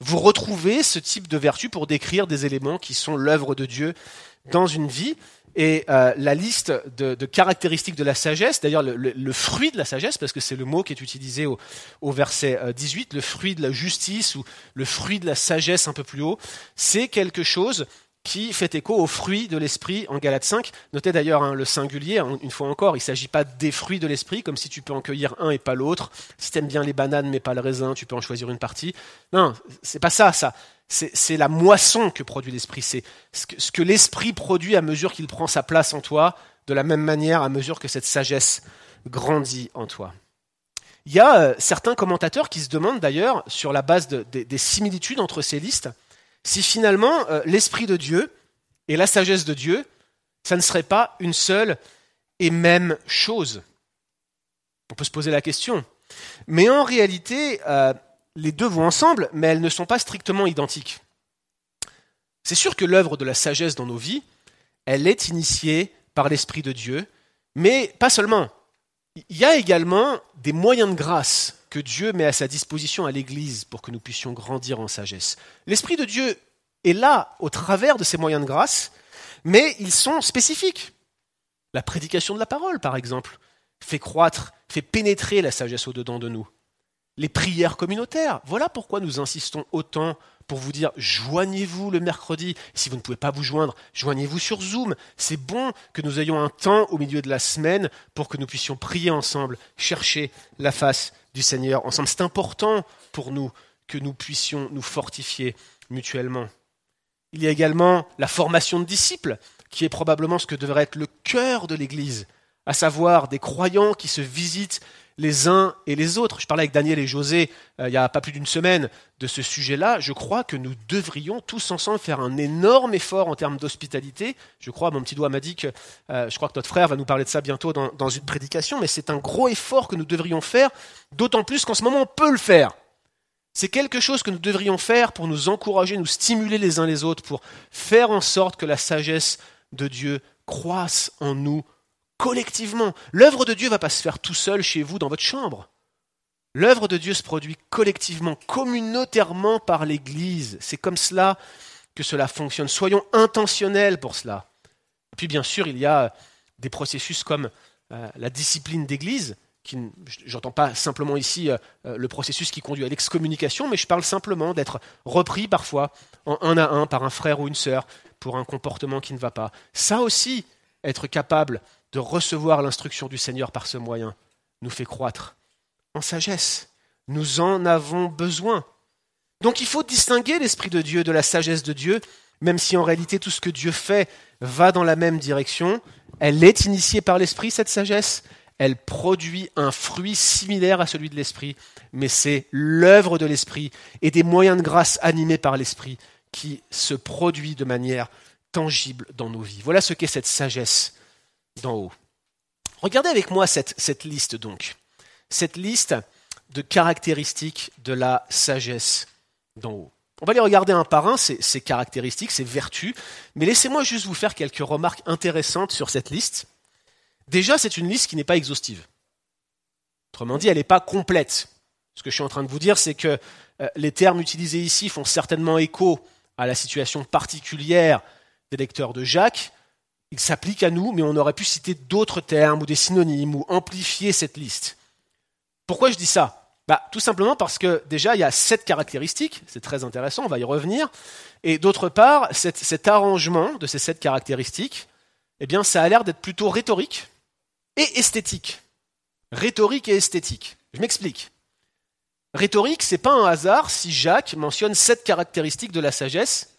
vous retrouvez ce type de vertus pour décrire des éléments qui sont l'œuvre de Dieu dans une vie. Et euh, la liste de, caractéristiques de la sagesse, d'ailleurs le, fruit de la sagesse, parce que c'est le mot qui est utilisé au, verset 18, euh, le fruit de la justice ou le fruit de la sagesse un peu plus haut, c'est quelque chose qui fait écho aux fruits de l'esprit en Galate 5. Notez d'ailleurs hein, le singulier, une fois encore, il ne s'agit pas des fruits de l'esprit, comme si tu peux en cueillir un et pas l'autre. Si tu aimes bien les bananes mais pas le raisin, tu peux en choisir une partie. Non, c'est pas ça, ça. C'est la moisson que produit l'esprit. C'est ce que, ce que l'esprit produit à mesure qu'il prend sa place en toi, de la même manière à mesure que cette sagesse grandit en toi. Il y a euh, certains commentateurs qui se demandent d'ailleurs, sur la base des similitudes entre ces listes, si finalement euh, l'Esprit de Dieu et la sagesse de Dieu, ça ne serait pas une seule et même chose. On peut se poser la question. Mais en réalité, euh, les deux vont ensemble, mais elles ne sont pas strictement identiques. C'est sûr que l'œuvre de la sagesse dans nos vies, elle est initiée par l'Esprit de Dieu, mais pas seulement. Il y a également des moyens de grâce que Dieu met à sa disposition à l'Église pour que nous puissions grandir en sagesse. L'Esprit de Dieu est là au travers de ces moyens de grâce, mais ils sont spécifiques. La prédication de la parole, par exemple, fait croître, fait pénétrer la sagesse au-dedans de nous. Les prières communautaires, voilà pourquoi nous insistons autant pour vous dire joignez-vous le mercredi. Si vous ne pouvez pas vous joindre, joignez-vous sur Zoom. C'est bon que nous ayons un temps au milieu de la semaine pour que nous puissions prier ensemble, chercher la face Seigneur ensemble. C'est important pour nous que nous puissions nous fortifier mutuellement. Il y a également la formation de disciples, qui est probablement ce que devrait être le cœur de l'Église, à savoir des croyants qui se visitent les uns et les autres. Je parlais avec Daniel et José euh, il n'y a pas plus d'une semaine de ce sujet-là. Je crois que nous devrions tous ensemble faire un énorme effort en termes d'hospitalité. Je crois, mon petit doigt m'a dit que euh, je crois que notre frère va nous parler de ça bientôt dans, dans une prédication, mais c'est un gros effort que nous devrions faire, d'autant plus qu'en ce moment on peut le faire. C'est quelque chose que nous devrions faire pour nous encourager, nous stimuler les uns les autres, pour faire en sorte que la sagesse de Dieu croisse en nous collectivement. L'œuvre de Dieu ne va pas se faire tout seul chez vous dans votre chambre. L'œuvre de Dieu se produit collectivement, communautairement par l'Église. C'est comme cela que cela fonctionne. Soyons intentionnels pour cela. Puis bien sûr, il y a des processus comme euh, la discipline d'Église, qui, j'entends pas simplement ici euh, euh, le processus qui conduit à l'excommunication, mais je parle simplement d'être repris parfois en un à un par un frère ou une sœur pour un comportement qui ne va pas. Ça aussi, être capable de recevoir l'instruction du Seigneur par ce moyen nous fait croître en sagesse. Nous en avons besoin. Donc il faut distinguer l'Esprit de Dieu de la sagesse de Dieu, même si en réalité tout ce que Dieu fait va dans la même direction. Elle est initiée par l'Esprit, cette sagesse. Elle produit un fruit similaire à celui de l'Esprit, mais c'est l'œuvre de l'Esprit et des moyens de grâce animés par l'Esprit qui se produit de manière tangible dans nos vies. Voilà ce qu'est cette sagesse d'en haut. Regardez avec moi cette, liste donc, cette liste de caractéristiques de la sagesse d'en haut. On va les regarder un par un, ces, ces caractéristiques, ces vertus, mais laissez-moi juste vous faire quelques remarques intéressantes sur cette liste. Déjà, c'est une liste qui n'est pas exhaustive. Autrement dit, elle n'est pas complète. Ce que je suis en train de vous dire, c'est que euh, les termes utilisés ici font certainement écho à la situation particulière des lecteurs de Jacques, il s'applique à nous, mais on aurait pu citer d'autres termes ou des synonymes ou amplifier cette liste. Pourquoi je dis ça? Bah, Tout simplement parce que déjà, il y a sept caractéristiques, c'est très intéressant, on va y revenir. Et d'autre part, cet arrangement de ces sept caractéristiques, eh bien, ça a l'air d'être plutôt rhétorique et esthétique. Rhétorique et esthétique. Je m'explique. Rhétorique, c'est pas un hasard si Jacques mentionne sept caractéristiques de la sagesse,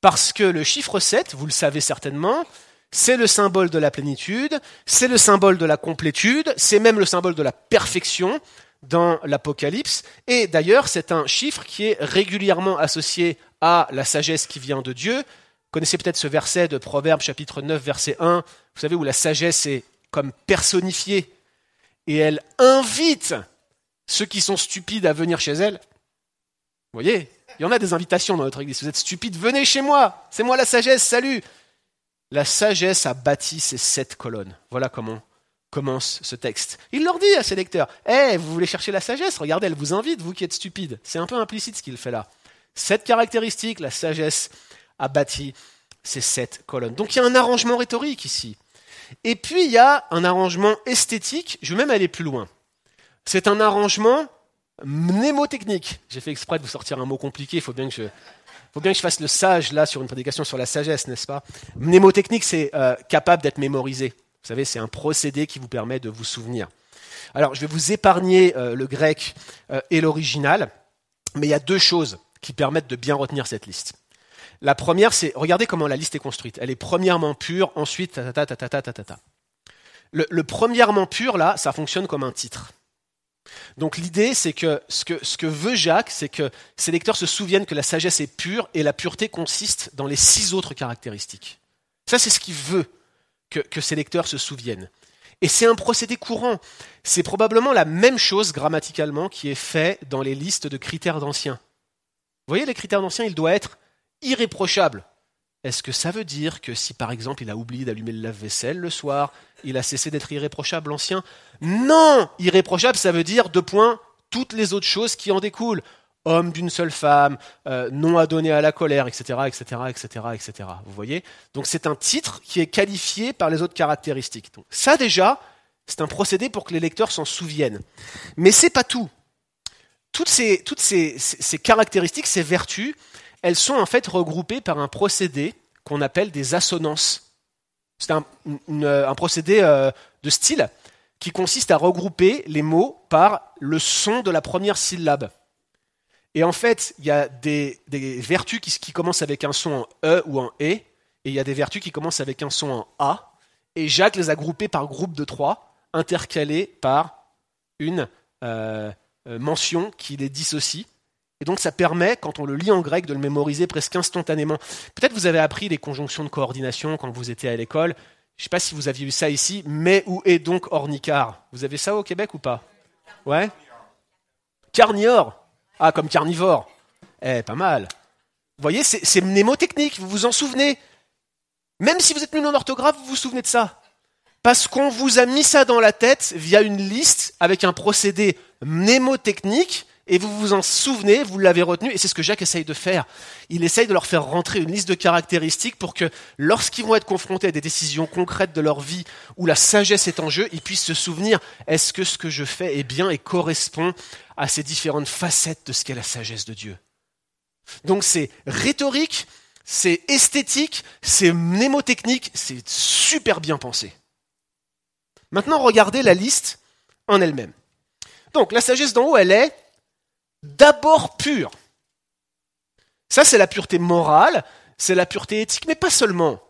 parce que le chiffre 7, vous le savez certainement, c'est le symbole de la plénitude, c'est le symbole de la complétude, c'est même le symbole de la perfection dans l'Apocalypse. Et d'ailleurs, c'est un chiffre qui est régulièrement associé à la sagesse qui vient de Dieu. Vous connaissez peut-être ce verset de Proverbe chapitre 9 verset 1, vous savez, où la sagesse est comme personnifiée et elle invite ceux qui sont stupides à venir chez elle. Vous voyez, il y en a des invitations dans notre église. Vous êtes stupides, venez chez moi, c'est moi la sagesse, salut. La sagesse a bâti ces sept colonnes. Voilà comment commence ce texte. Il leur dit à ses lecteurs, Eh, vous voulez chercher la sagesse? Regardez, elle vous invite, vous qui êtes stupides. C'est un peu implicite ce qu'il fait là. Sept caractéristiques, la sagesse a bâti ces sept colonnes. Donc il y a un arrangement rhétorique ici. Et puis il y a un arrangement esthétique, je vais même aller plus loin. C'est un arrangement mnémotechnique. J'ai fait exprès de vous sortir un mot compliqué, il faut bien que je, faut bien que je fasse le sage là sur une prédication sur la sagesse, n'est-ce pas? Mnémotechnique, c'est euh, capable d'être mémorisé. Vous savez, c'est un procédé qui vous permet de vous souvenir. Alors, je vais vous épargner euh, le grec euh, et l'original, mais il y a deux choses qui permettent de bien retenir cette liste. La première, c'est regardez comment la liste est construite. Elle est premièrement pure, ensuite ta ta ta ta ta ta ta. le premièrement pur là, ça fonctionne comme un titre. Donc l'idée, c'est que ce, que veut Jacques, c'est que ses lecteurs se souviennent que la sagesse est pure et la pureté consiste dans les six autres caractéristiques. Ça, c'est ce qu'il veut que, que ses lecteurs se souviennent. Et c'est un procédé courant. C'est probablement la même chose grammaticalement qui est fait dans les listes de critères d'anciens. Vous voyez, les critères d'anciens, il doit être irréprochable. Est-ce que ça veut dire que si par exemple il a oublié d'allumer le lave-vaisselle le soir, il a cessé d'être irréprochable, l'ancien? Non Irréprochable, ça veut dire, deux points, toutes les autres choses qui en découlent. Homme d'une seule femme, euh, non adonné à la colère, etc., etc., etc., etc. Vous voyez? Donc c'est un titre qui est qualifié par les autres caractéristiques. Ça déjà, c'est un procédé pour que les lecteurs s'en souviennent. Mais c'est pas tout. Toutes ces caractéristiques, ces vertus, elles sont en fait regroupées par un procédé qu'on appelle des assonances. C'est un, un, procédé euh, de style qui consiste à regrouper les mots par le son de la première syllabe. Et en fait, il y a des, vertus qui, commencent avec un son en E ou en E, et il y a des vertus qui commencent avec un son en A. Et Jacques les a groupées par groupe de trois, intercalées par une euh, euh, mention qui les dissocie. Et donc ça permet, quand on le lit en grec, de le mémoriser presque instantanément. Peut-être vous avez appris les conjonctions de coordination quand vous étiez à l'école. Je ne sais pas si vous aviez eu ça ici. Mais où est donc ornicar? Vous avez ça au Québec ou pas? Ouais? Carniore Ah, comme carnivore. Eh, pas mal. Vous voyez, c'est mnémotechnique, vous vous en souvenez? Même si vous êtes nul en orthographe, vous vous souvenez de ça. Parce qu'on vous a mis ça dans la tête via une liste avec un procédé mnémotechnique et vous vous en souvenez, vous l'avez retenu, et c'est ce que Jacques essaye de faire. Il essaye de leur faire rentrer une liste de caractéristiques pour que lorsqu'ils vont être confrontés à des décisions concrètes de leur vie où la sagesse est en jeu, ils puissent se souvenir, est-ce que ce que je fais est bien et correspond à ces différentes facettes de ce qu'est la sagesse de Dieu? Donc c'est rhétorique, c'est esthétique, c'est mnémotechnique, c'est super bien pensé. Maintenant, regardez la liste en elle-même. Donc la sagesse d'en haut, elle est d'abord pure. Ça, c'est la pureté morale, c'est la pureté éthique, mais pas seulement.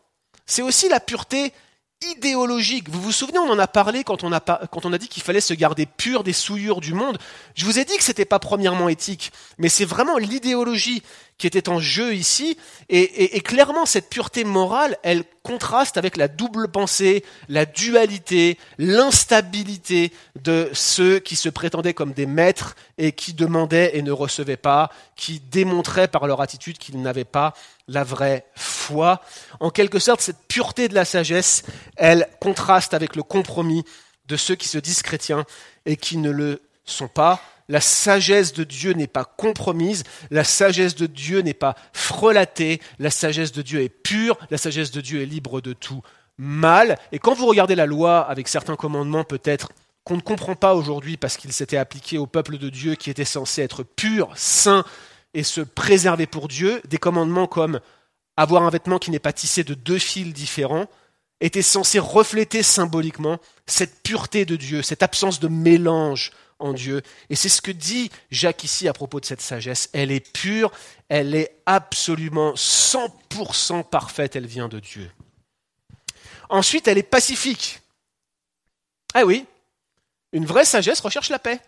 C'est aussi la pureté idéologique. Vous vous souvenez, on en a parlé quand on a, quand on a dit qu'il fallait se garder pur des souillures du monde. Je vous ai dit que ce n'était pas premièrement éthique, mais c'est vraiment l'idéologie qui était en jeu ici. Et, clairement, cette pureté morale, elle contraste avec la double pensée, la dualité, l'instabilité de ceux qui se prétendaient comme des maîtres et qui demandaient et ne recevaient pas, qui démontraient par leur attitude qu'ils n'avaient pas la vraie foi. En quelque sorte, cette pureté de la sagesse, elle contraste avec le compromis de ceux qui se disent chrétiens et qui ne le sont pas. La sagesse de Dieu n'est pas compromise, la sagesse de Dieu n'est pas frelatée, la sagesse de Dieu est pure, la sagesse de Dieu est libre de tout mal. Et quand vous regardez la loi avec certains commandements peut-être qu'on ne comprend pas aujourd'hui parce qu'ils s'étaient appliqués au peuple de Dieu qui était censé être pur, saint, et se préserver pour Dieu, des commandements comme avoir un vêtement qui n'est pas tissé de deux fils différents, étaient censés refléter symboliquement cette pureté de Dieu, cette absence de mélange en Dieu. Et c'est ce que dit Jacques ici à propos de cette sagesse. Elle est pure, elle est absolument 100% parfaite, elle vient de Dieu. Ensuite, elle est pacifique. Ah oui, une vraie sagesse recherche la paix.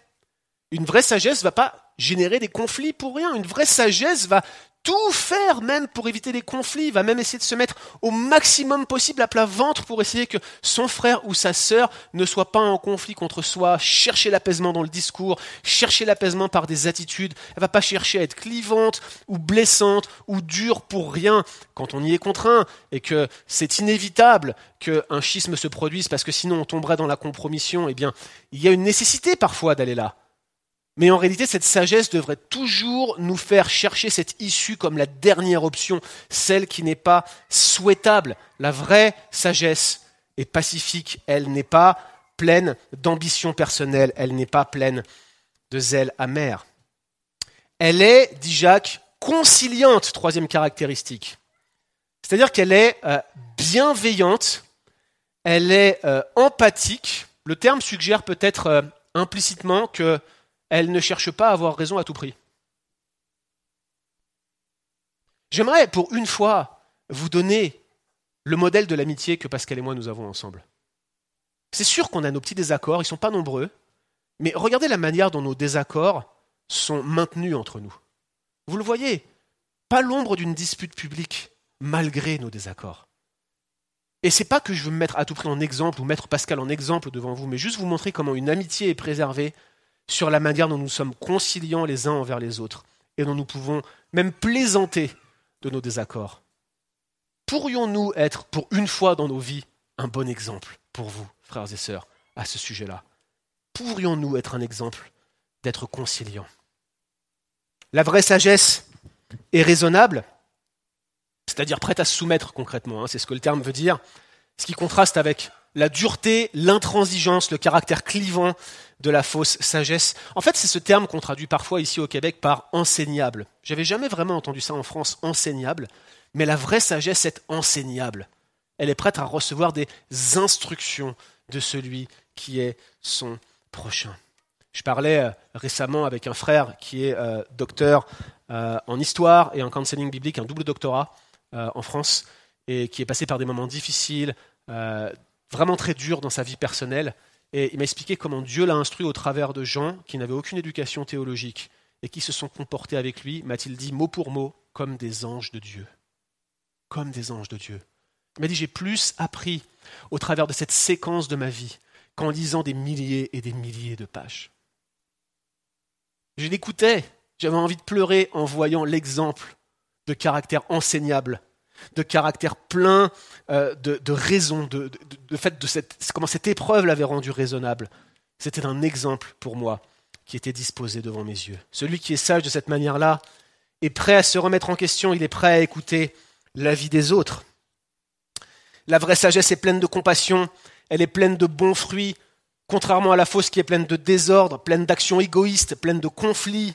Une vraie sagesse ne va pas générer des conflits pour rien. Une vraie sagesse va tout faire même pour éviter les conflits, va même essayer de se mettre au maximum possible à plat ventre pour essayer que son frère ou sa sœur ne soit pas en conflit contre soi, chercher l'apaisement dans le discours, chercher l'apaisement par des attitudes. Elle va pas chercher à être clivante ou blessante ou dure pour rien quand on y est contraint et que c'est inévitable qu'un schisme se produise parce que sinon on tomberait dans la compromission. Eh bien, il y a une nécessité parfois d'aller là. Mais en réalité, cette sagesse devrait toujours nous faire chercher cette issue comme la dernière option, celle qui n'est pas souhaitable. La vraie sagesse est pacifique, elle n'est pas pleine d'ambition personnelle, elle n'est pas pleine de zèle amer. Elle est, dit Jacques, conciliante, troisième caractéristique. C'est-à-dire qu'elle est euh, bienveillante, elle est euh, empathique. Le terme suggère peut-être euh, implicitement qu'elle ne cherche pas à avoir raison à tout prix. J'aimerais pour une fois vous donner le modèle de l'amitié que Pascal et moi nous avons ensemble. C'est sûr qu'on a nos petits désaccords, ils ne sont pas nombreux, mais regardez la manière dont nos désaccords sont maintenus entre nous. Vous le voyez, pas l'ombre d'une dispute publique, malgré nos désaccords. Et c'est pas que je veux me mettre à tout prix en exemple ou mettre Pascal en exemple devant vous, mais juste vous montrer comment une amitié est préservée sur la manière dont nous sommes conciliants les uns envers les autres et dont nous pouvons même plaisanter de nos désaccords. Pourrions-nous être, pour une fois dans nos vies, un bon exemple pour vous, frères et sœurs, à ce sujet-là? Pourrions-nous être un exemple d'être conciliants? La vraie sagesse est raisonnable, c'est-à-dire prête à se soumettre concrètement, hein, c'est ce que le terme veut dire, ce qui contraste avec la dureté, l'intransigeance, le caractère clivant de la fausse sagesse. En fait, c'est ce terme qu'on traduit parfois ici au Québec par enseignable. J'avais jamais vraiment entendu ça en France, enseignable, mais la vraie sagesse est enseignable. Elle est prête à recevoir des instructions de celui qui est son prochain. Je parlais euh, récemment avec un frère qui est euh, docteur euh, en histoire et en counseling biblique, un double doctorat en France, et qui est passé par des moments difficiles, vraiment très durs dans sa vie personnelle. Et il m'a expliqué comment Dieu l'a instruit au travers de gens qui n'avaient aucune éducation théologique et qui se sont comportés avec lui, m'a-t-il dit mot pour mot, comme des anges de Dieu. Comme des anges de Dieu. Il m'a dit j'ai plus appris au travers de cette séquence de ma vie qu'en lisant des milliers et des milliers de pages. Je l'écoutais, j'avais envie de pleurer en voyant l'exemple de caractère enseignable de caractère plein euh, de, raison, de, fait de cette, comment cette épreuve l'avait rendu raisonnable. C'était un exemple pour moi qui était disposé devant mes yeux. Celui qui est sage de cette manière-là est prêt à se remettre en question, il est prêt à écouter l'avis des autres. La vraie sagesse est pleine de compassion, elle est pleine de bons fruits, contrairement à la fausse qui est pleine de désordre, pleine d'actions égoïstes, pleine de conflits.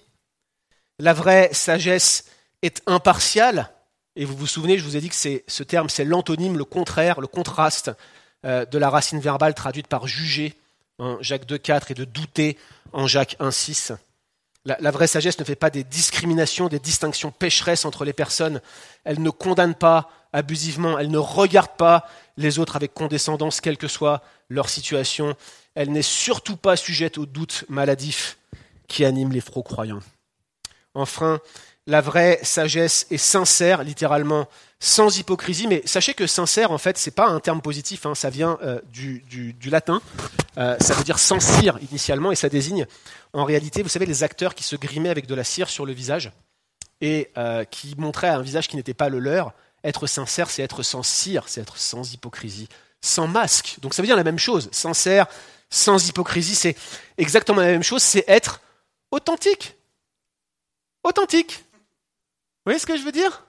La vraie sagesse est impartiale, et vous vous souvenez, je vous ai dit que ce terme, c'est l'antonyme, le contraire, le contraste euh, de la racine verbale traduite par juger en Jacques 2.4 et de douter en Jacques 1.6. La, la vraie sagesse ne fait pas des discriminations, des distinctions pécheresses entre les personnes. Elle ne condamne pas abusivement, elle ne regarde pas les autres avec condescendance, quelle que soit leur situation. Elle n'est surtout pas sujette aux doutes maladifs qui animent les faux croyants. Enfin, la vraie sagesse est sincère, littéralement sans hypocrisie. Mais sachez que sincère, en fait, c'est pas un terme positif. Hein, ça vient euh, du, latin. Euh, ça veut dire sans cire initialement, et ça désigne, en réalité, vous savez, les acteurs qui se grimaient avec de la cire sur le visage et euh, qui montraient un visage qui n'était pas le leur. Être sincère, c'est être sans cire, c'est être sans hypocrisie, sans masque. Donc ça veut dire la même chose. Sincère, sans hypocrisie, c'est exactement la même chose. C'est être authentique. Authentique. Vous voyez ce que je veux dire?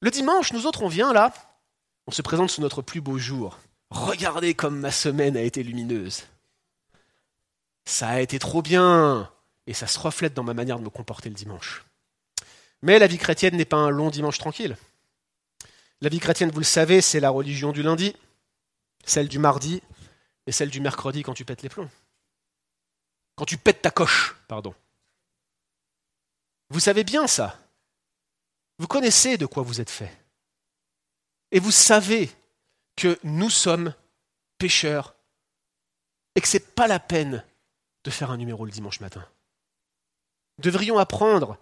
Le dimanche, nous autres, on vient là, on se présente sous notre plus beau jour. Regardez comme ma semaine a été lumineuse. Ça a été trop bien. Et ça se reflète dans ma manière de me comporter le dimanche. Mais la vie chrétienne n'est pas un long dimanche tranquille. La vie chrétienne, vous le savez, c'est la religion du lundi, celle du mardi et celle du mercredi quand tu pètes les plombs. Quand tu pètes ta coche, pardon. Vous savez bien ça. Vous connaissez de quoi vous êtes fait. Et vous savez que nous sommes pécheurs et que ce n'est pas la peine de faire un numéro le dimanche matin. Devrions apprendre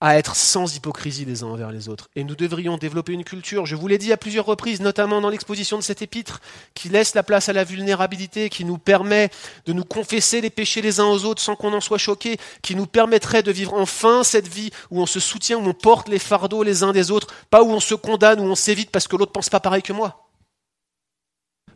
à être sans hypocrisie les uns envers les autres. Et nous devrions développer une culture, je vous l'ai dit à plusieurs reprises, notamment dans l'exposition de cet épître, qui laisse la place à la vulnérabilité, qui nous permet de nous confesser les péchés les uns aux autres sans qu'on en soit choqué, qui nous permettrait de vivre enfin cette vie où on se soutient, où on porte les fardeaux les uns des autres, pas où on se condamne, où on s'évite parce que l'autre pense pas pareil que moi.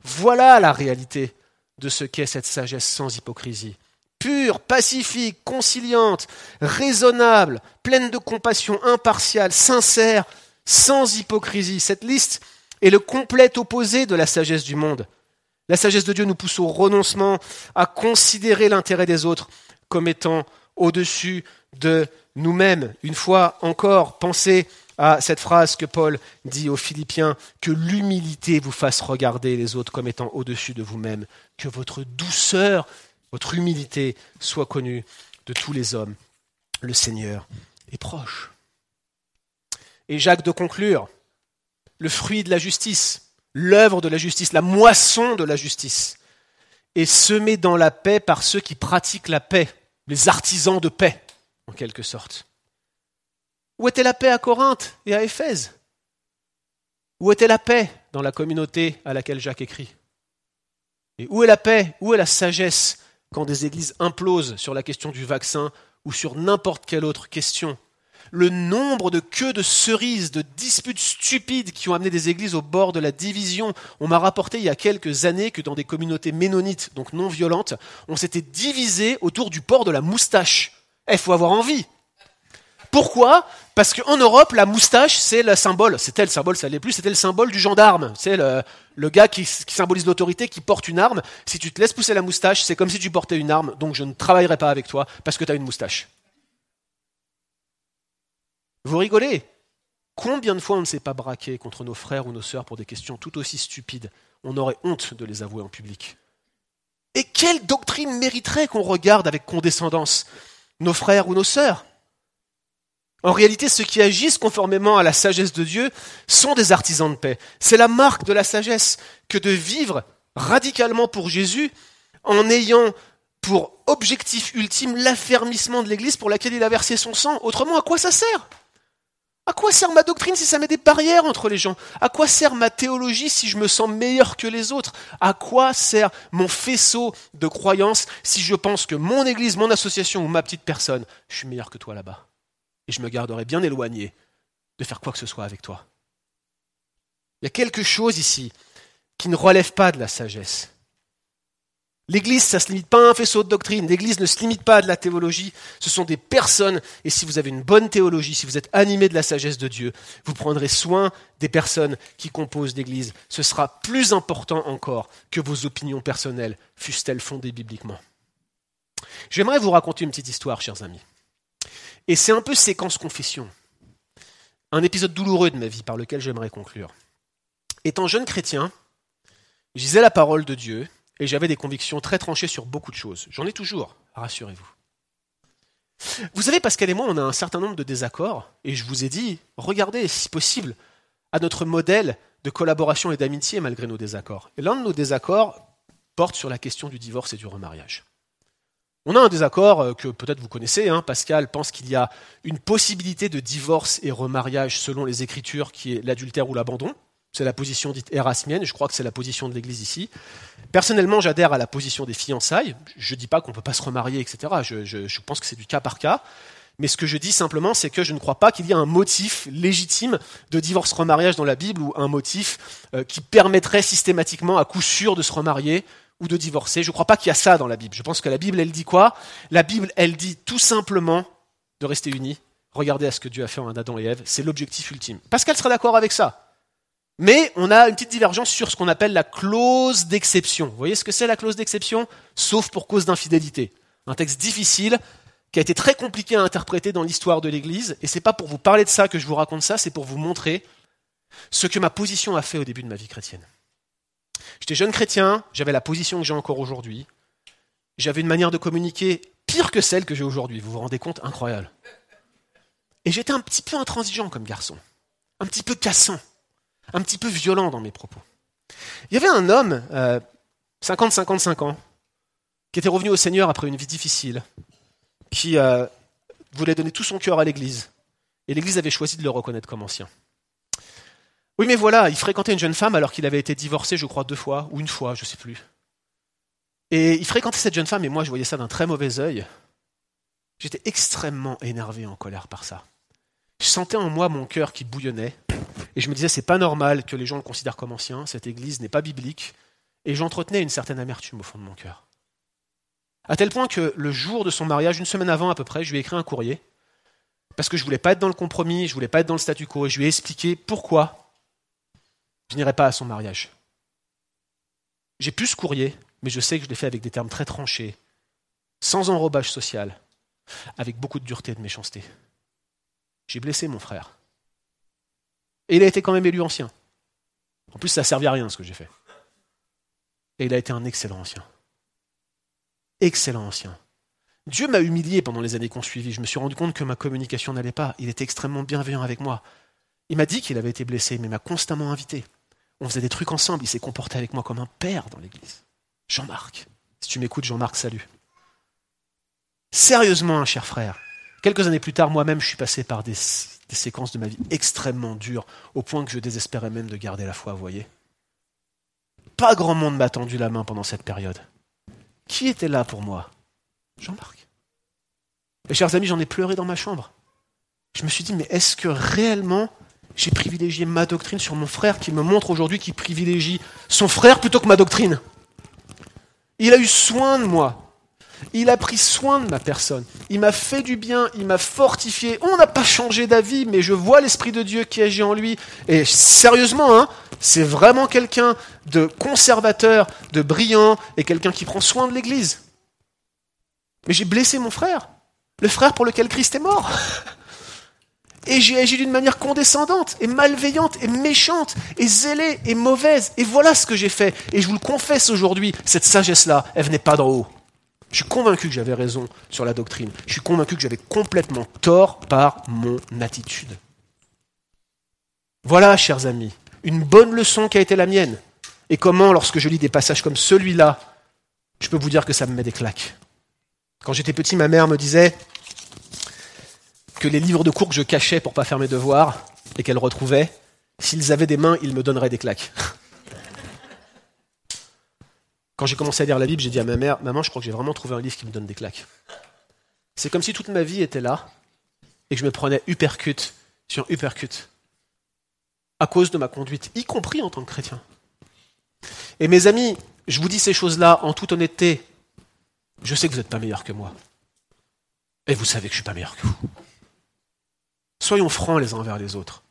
Voilà la réalité de ce qu'est cette sagesse sans hypocrisie pure, pacifique, conciliante, raisonnable, pleine de compassion, impartiale, sincère, sans hypocrisie. Cette liste est le complet opposé de la sagesse du monde. La sagesse de Dieu nous pousse au renoncement, à considérer l'intérêt des autres comme étant au-dessus de nous-mêmes, une fois encore, penser à cette phrase que Paul dit aux Philippiens, que l'humilité vous fasse regarder les autres comme étant au-dessus de vous-même, que votre douceur, votre humilité soit connue de tous les hommes. Le Seigneur est proche. Et Jacques de conclure, le fruit de la justice, l'œuvre de la justice, la moisson de la justice, est semée dans la paix par ceux qui pratiquent la paix, les artisans de paix, en quelque sorte. Où était la paix à Corinthe et à Éphèse? Où était la paix dans la communauté à laquelle Jacques écrit? Et où est la paix? Où est la sagesse quand des églises implosent sur la question du vaccin ou sur n'importe quelle autre question le nombre de queues de cerises, de disputes stupides qui ont amené des églises au bord de la division. On m'a rapporté il y a quelques années que dans des communautés ménonites, donc non violentes, on s'était divisé autour du port de la moustache. Il eh, faut avoir envie. Pourquoi? Parce qu'en Europe, la moustache, c'est le symbole. C'était le symbole, ça l'est plus, c'était le symbole du gendarme. C'est le, gars qui symbolise l'autorité, qui porte une arme. Si tu te laisses pousser la moustache, c'est comme si tu portais une arme, donc je ne travaillerai pas avec toi parce que tu as une moustache. Vous rigolez? Combien de fois on ne s'est pas braqué contre nos frères ou nos sœurs pour des questions tout aussi stupides? On aurait honte de les avouer en public. Et quelle doctrine mériterait qu'on regarde avec condescendance? Nos frères ou nos sœurs? En réalité, ceux qui agissent conformément à la sagesse de Dieu sont des artisans de paix. C'est la marque de la sagesse que de vivre radicalement pour Jésus en ayant pour objectif ultime l'affermissement de l'Église pour laquelle il a versé son sang. Autrement, à quoi ça sert? À quoi sert ma doctrine si ça met des barrières entre les gens? À quoi sert ma théologie si je me sens meilleur que les autres? À quoi sert mon faisceau de croyances si je pense que mon église, mon association ou ma petite personne, je suis meilleur que toi là-bas? Et je me garderai bien éloigné de faire quoi que ce soit avec toi. Il y a quelque chose ici qui ne relève pas de la sagesse. L'Église, ça ne se limite pas à un faisceau de doctrine. L'Église ne se limite pas à de la théologie. Ce sont des personnes. Et si vous avez une bonne théologie, si vous êtes animé de la sagesse de Dieu, vous prendrez soin des personnes qui composent l'Église. Ce sera plus important encore que vos opinions personnelles, fussent-elles fondées bibliquement. J'aimerais vous raconter une petite histoire, chers amis. Et c'est un peu séquence confession. Un épisode douloureux de ma vie par lequel j'aimerais conclure. Étant jeune chrétien, je la parole de Dieu et j'avais des convictions très tranchées sur beaucoup de choses. J'en ai toujours, rassurez-vous. Vous savez, Pascal et moi, on a un certain nombre de désaccords, et je vous ai dit, regardez, si possible, à notre modèle de collaboration et d'amitié malgré nos désaccords. Et l'un de nos désaccords porte sur la question du divorce et du remariage. On a un désaccord euh, que peut-être vous connaissez. Hein. Pascal pense qu'il y a une possibilité de divorce et remariage selon les Écritures qui est l'adultère ou l'abandon. C'est la position dite érasmienne, je crois que c'est la position de l'Église ici. Personnellement, j'adhère à la position des fiançailles. Je ne dis pas qu'on ne peut pas se remarier, etc. Je, pense que c'est du cas par cas. Mais ce que je dis simplement, c'est que je ne crois pas qu'il y ait un motif légitime de divorce-remariage dans la Bible ou un motif euh, qui permettrait systématiquement à coup sûr de se remarier ou de divorcer. Je ne crois pas qu'il y a ça dans la Bible. Je pense que la Bible, elle dit quoi? La Bible, elle dit tout simplement de rester unis. Regardez à ce que Dieu a fait en Adam et Ève. C'est l'objectif ultime. Pascal sera d'accord avec ça. Mais on a une petite divergence sur ce qu'on appelle la clause d'exception. Vous voyez ce que c'est la clause d'exception? Sauf pour cause d'infidélité. Un texte difficile qui a été très compliqué à interpréter dans l'histoire de l'Église. Et c'est pas pour vous parler de ça que je vous raconte ça, c'est pour vous montrer ce que ma position a fait au début de ma vie chrétienne. J'étais jeune chrétien, j'avais la position que j'ai encore aujourd'hui. J'avais une manière de communiquer pire que celle que j'ai aujourd'hui. Vous vous rendez compte? Incroyable. Et j'étais un petit peu intransigeant comme garçon, un petit peu cassant un petit peu violent dans mes propos. Il y avait un homme, 50-55 euh, ans, qui était revenu au Seigneur après une vie difficile, qui euh, voulait donner tout son cœur à l'Église. Et l'Église avait choisi de le reconnaître comme ancien. Oui, mais voilà, il fréquentait une jeune femme alors qu'il avait été divorcé, je crois, deux fois, ou une fois, je ne sais plus. Et il fréquentait cette jeune femme, et moi, je voyais ça d'un très mauvais œil. J'étais extrêmement énervé, en colère par ça. Je sentais en moi mon cœur qui bouillonnait. Et je me disais, c'est pas normal que les gens le considèrent comme ancien, cette église n'est pas biblique. Et j'entretenais une certaine amertume au fond de mon cœur. À tel point que le jour de son mariage, une semaine avant à peu près, je lui ai écrit un courrier. Parce que je voulais pas être dans le compromis, je voulais pas être dans le statu quo. Et je lui ai expliqué pourquoi je n'irais pas à son mariage. J'ai pu ce courrier, mais je sais que je l'ai fait avec des termes très tranchés, sans enrobage social, avec beaucoup de dureté et de méchanceté. j'ai blessé mon frère. Et il a été quand même élu ancien. En plus, ça ne servait à rien ce que j'ai fait. Et il a été un excellent ancien. Excellent ancien. Dieu m'a humilié pendant les années qu'on suivit. Je me suis rendu compte que ma communication n'allait pas. Il était extrêmement bienveillant avec moi. Il m'a dit qu'il avait été blessé, mais m'a constamment invité. On faisait des trucs ensemble. Il s'est comporté avec moi comme un père dans l'église. Jean-Marc. Si tu m'écoutes, Jean-Marc, salut. Sérieusement, un cher frère. Quelques années plus tard, moi-même, je suis passé par des, séquences de ma vie extrêmement dures, au point que je désespérais même de garder la foi, vous voyez. Pas grand monde m'a tendu la main pendant cette période. Qui était là pour moi? Jean-Marc. Et chers amis, j'en ai pleuré dans ma chambre. Je me suis dit, mais est-ce que réellement j'ai privilégié ma doctrine sur mon frère qui me montre aujourd'hui qu'il privilégie son frère plutôt que ma doctrine Il a eu soin de moi. Il a pris soin de ma personne. Il m'a fait du bien, il m'a fortifié. On n'a pas changé d'avis, mais je vois l'Esprit de Dieu qui agit en lui. Et sérieusement, hein, c'est vraiment quelqu'un de conservateur, de brillant, et quelqu'un qui prend soin de l'Église. Mais j'ai blessé mon frère, le frère pour lequel Christ est mort. Et j'ai agi d'une manière condescendante et malveillante et méchante et zélée et mauvaise. Et voilà ce que j'ai fait. Et je vous le confesse aujourd'hui, cette sagesse-là, elle venait pas d'en haut. Je suis convaincu que j'avais raison sur la doctrine. Je suis convaincu que j'avais complètement tort par mon attitude. Voilà, chers amis, une bonne leçon qui a été la mienne. Et comment, lorsque je lis des passages comme celui-là, je peux vous dire que ça me met des claques. Quand j'étais petit, ma mère me disait que les livres de cours que je cachais pour pas faire mes devoirs et qu'elle retrouvait, s'ils avaient des mains, ils me donneraient des claques. Quand j'ai commencé à lire la Bible, j'ai dit à ma mère, maman, je crois que j'ai vraiment trouvé un livre qui me donne des claques. C'est comme si toute ma vie était là et que je me prenais uppercut sur uppercut à cause de ma conduite, y compris en tant que chrétien. Et mes amis, je vous dis ces choses-là en toute honnêteté. Je sais que vous n'êtes pas meilleurs que moi. Et vous savez que je ne suis pas meilleur que vous. Soyons francs les uns envers les autres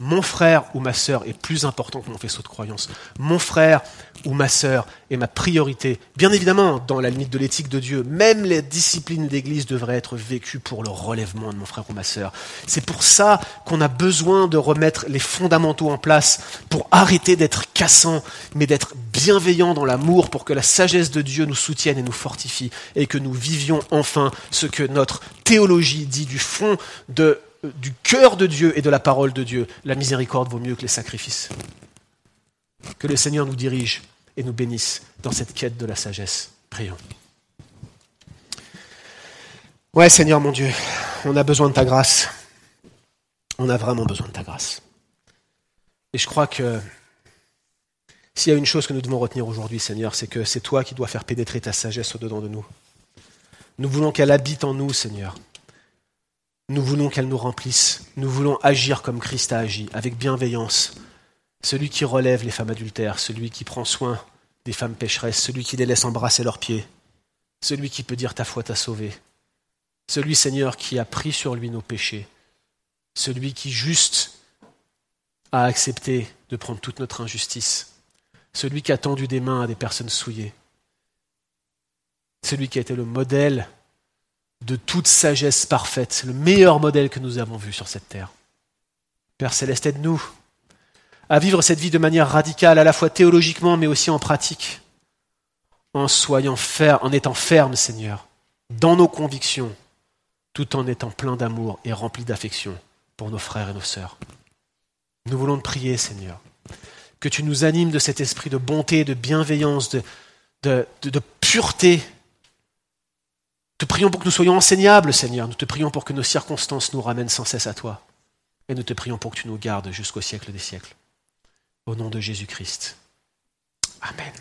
mon frère ou ma sœur est plus important que mon faisceau de croyance. Mon frère ou ma sœur est ma priorité. Bien évidemment, dans la limite de l'éthique de Dieu, même les disciplines d'Église devraient être vécues pour le relèvement de mon frère ou ma sœur. C'est pour ça qu'on a besoin de remettre les fondamentaux en place pour arrêter d'être cassant, mais d'être bienveillant dans l'amour pour que la sagesse de Dieu nous soutienne et nous fortifie et que nous vivions enfin ce que notre théologie dit du fond de du cœur de Dieu et de la parole de Dieu, la miséricorde vaut mieux que les sacrifices. Que le Seigneur nous dirige et nous bénisse dans cette quête de la sagesse. Prions. Ouais, Seigneur mon Dieu, on a besoin de ta grâce. On a vraiment besoin de ta grâce. Et je crois que s'il y a une chose que nous devons retenir aujourd'hui, Seigneur, c'est que c'est toi qui dois faire pénétrer ta sagesse au-dedans de nous. Nous voulons qu'elle habite en nous, Seigneur. Nous voulons qu'elle nous remplisse. Nous voulons agir comme Christ a agi, avec bienveillance. Celui qui relève les femmes adultères, celui qui prend soin des femmes pécheresses, celui qui les laisse embrasser leurs pieds, celui qui peut dire ta foi t'a sauvé, celui, Seigneur, qui a pris sur lui nos péchés, celui qui juste a accepté de prendre toute notre injustice, celui qui a tendu des mains à des personnes souillées, celui qui a été le modèle de toute sagesse parfaite, le meilleur modèle que nous avons vu sur cette terre. Père céleste, aide-nous à vivre cette vie de manière radicale, à la fois théologiquement, mais aussi en pratique, en soyant ferme, en étant ferme, Seigneur, dans nos convictions, tout en étant plein d'amour et rempli d'affection pour nos frères et nos sœurs. Nous voulons te prier, Seigneur, que tu nous animes de cet esprit de bonté, de bienveillance, de, pureté, te prions pour que nous soyons enseignables, Seigneur. Nous te prions pour que nos circonstances nous ramènent sans cesse à toi. Et nous te prions pour que tu nous gardes jusqu'au siècle des siècles. Au nom de Jésus-Christ. Amen.